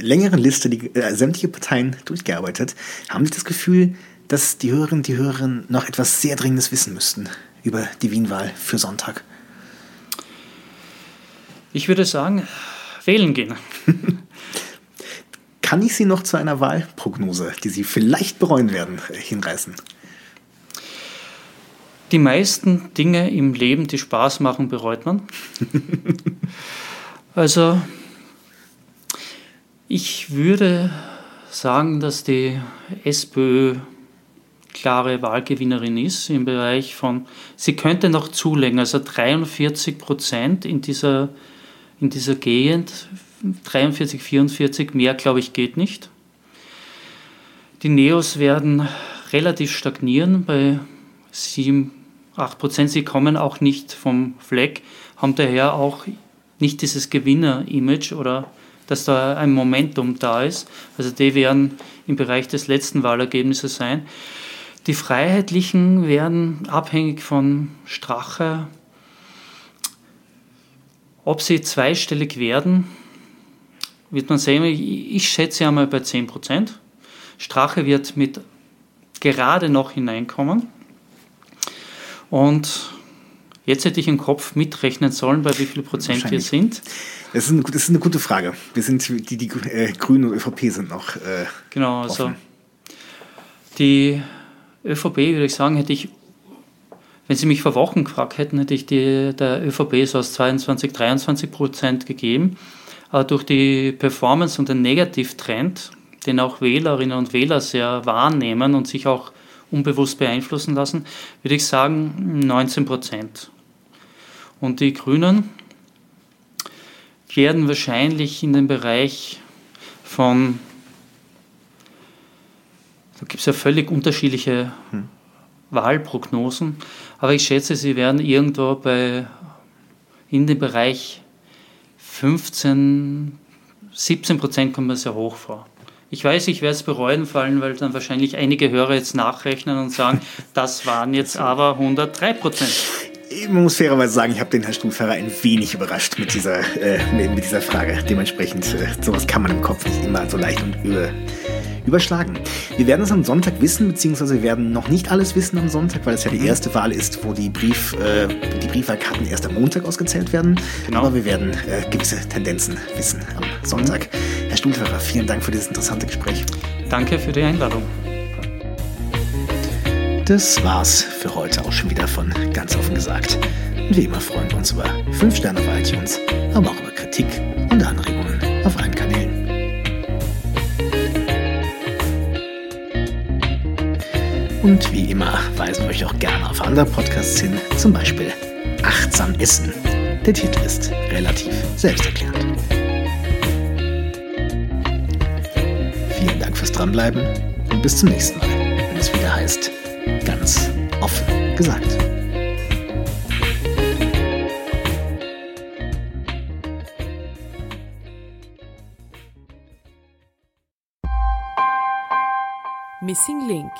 längeren Liste die, äh, sämtliche Parteien durchgearbeitet. Haben Sie das Gefühl, dass die Hörerinnen und die Hörer noch etwas sehr Dringendes wissen müssten über die Wienwahl für Sonntag? Ich würde sagen, wählen gehen. Kann ich Sie noch zu einer Wahlprognose, die Sie vielleicht bereuen werden, hinreißen? Die meisten Dinge im Leben, die Spaß machen, bereut man. also ich würde sagen, dass die SPÖ klare Wahlgewinnerin ist im Bereich von, sie könnte noch zulegen, also 43 Prozent in dieser, in dieser Gegend, 43, 44, mehr glaube ich geht nicht. Die Neos werden relativ stagnieren bei 7, 8 Prozent. Sie kommen auch nicht vom Fleck, haben daher auch nicht dieses Gewinner-Image oder dass da ein Momentum da ist. Also die werden im Bereich des letzten Wahlergebnisses sein. Die Freiheitlichen werden abhängig von Strache, ob sie zweistellig werden, wird man sehen. Ich schätze einmal bei 10 Prozent. Strache wird mit gerade noch hineinkommen. Und jetzt hätte ich im Kopf mitrechnen sollen, bei wie viel Prozent wir sind. Das ist, eine, das ist eine gute Frage. Wir sind, die, die äh, Grünen und ÖVP sind noch. Äh, genau, also offen. die ÖVP, würde ich sagen, hätte ich, wenn Sie mich vor Wochen gefragt hätten, hätte ich die, der ÖVP so aus 22, 23 Prozent gegeben. Aber durch die Performance und den Negativtrend, den auch Wählerinnen und Wähler sehr wahrnehmen und sich auch unbewusst beeinflussen lassen, würde ich sagen 19 Prozent. Und die Grünen werden wahrscheinlich in den Bereich von, da gibt es ja völlig unterschiedliche hm. Wahlprognosen, aber ich schätze, sie werden irgendwo bei, in dem Bereich 15, 17 Prozent kommen mir sehr hoch vor. Ich weiß, ich werde es bereuen fallen, weil dann wahrscheinlich einige Hörer jetzt nachrechnen und sagen, das waren jetzt aber 103 Prozent. Man muss fairerweise sagen, ich habe den Herrn Stuhlfahrer ein wenig überrascht mit dieser, äh, mit dieser Frage. Dementsprechend, äh, sowas kann man im Kopf nicht immer so leicht und über, überschlagen. Wir werden es am Sonntag wissen, beziehungsweise wir werden noch nicht alles wissen am Sonntag, weil es ja die mhm. erste Wahl ist, wo die, Brief, äh, die Briefwahlkarten erst am Montag ausgezählt werden. Genau. Aber wir werden äh, gewisse Tendenzen wissen am Sonntag. Mhm. Herr Stuhlfahrer, vielen Dank für dieses interessante Gespräch. Danke für die Einladung. Das war's für heute auch schon wieder von ganz offen gesagt. Und wie immer freuen wir uns über 5 Sterne auf iTunes, aber auch über Kritik und Anregungen auf allen Kanälen. Und wie immer weisen wir euch auch gerne auf andere Podcasts hin, zum Beispiel Achtsam Essen. Der Titel ist relativ selbsterklärend. Vielen Dank fürs Dranbleiben und bis zum nächsten Mal, wenn es wieder heißt, ganz offen gesagt. Missing Link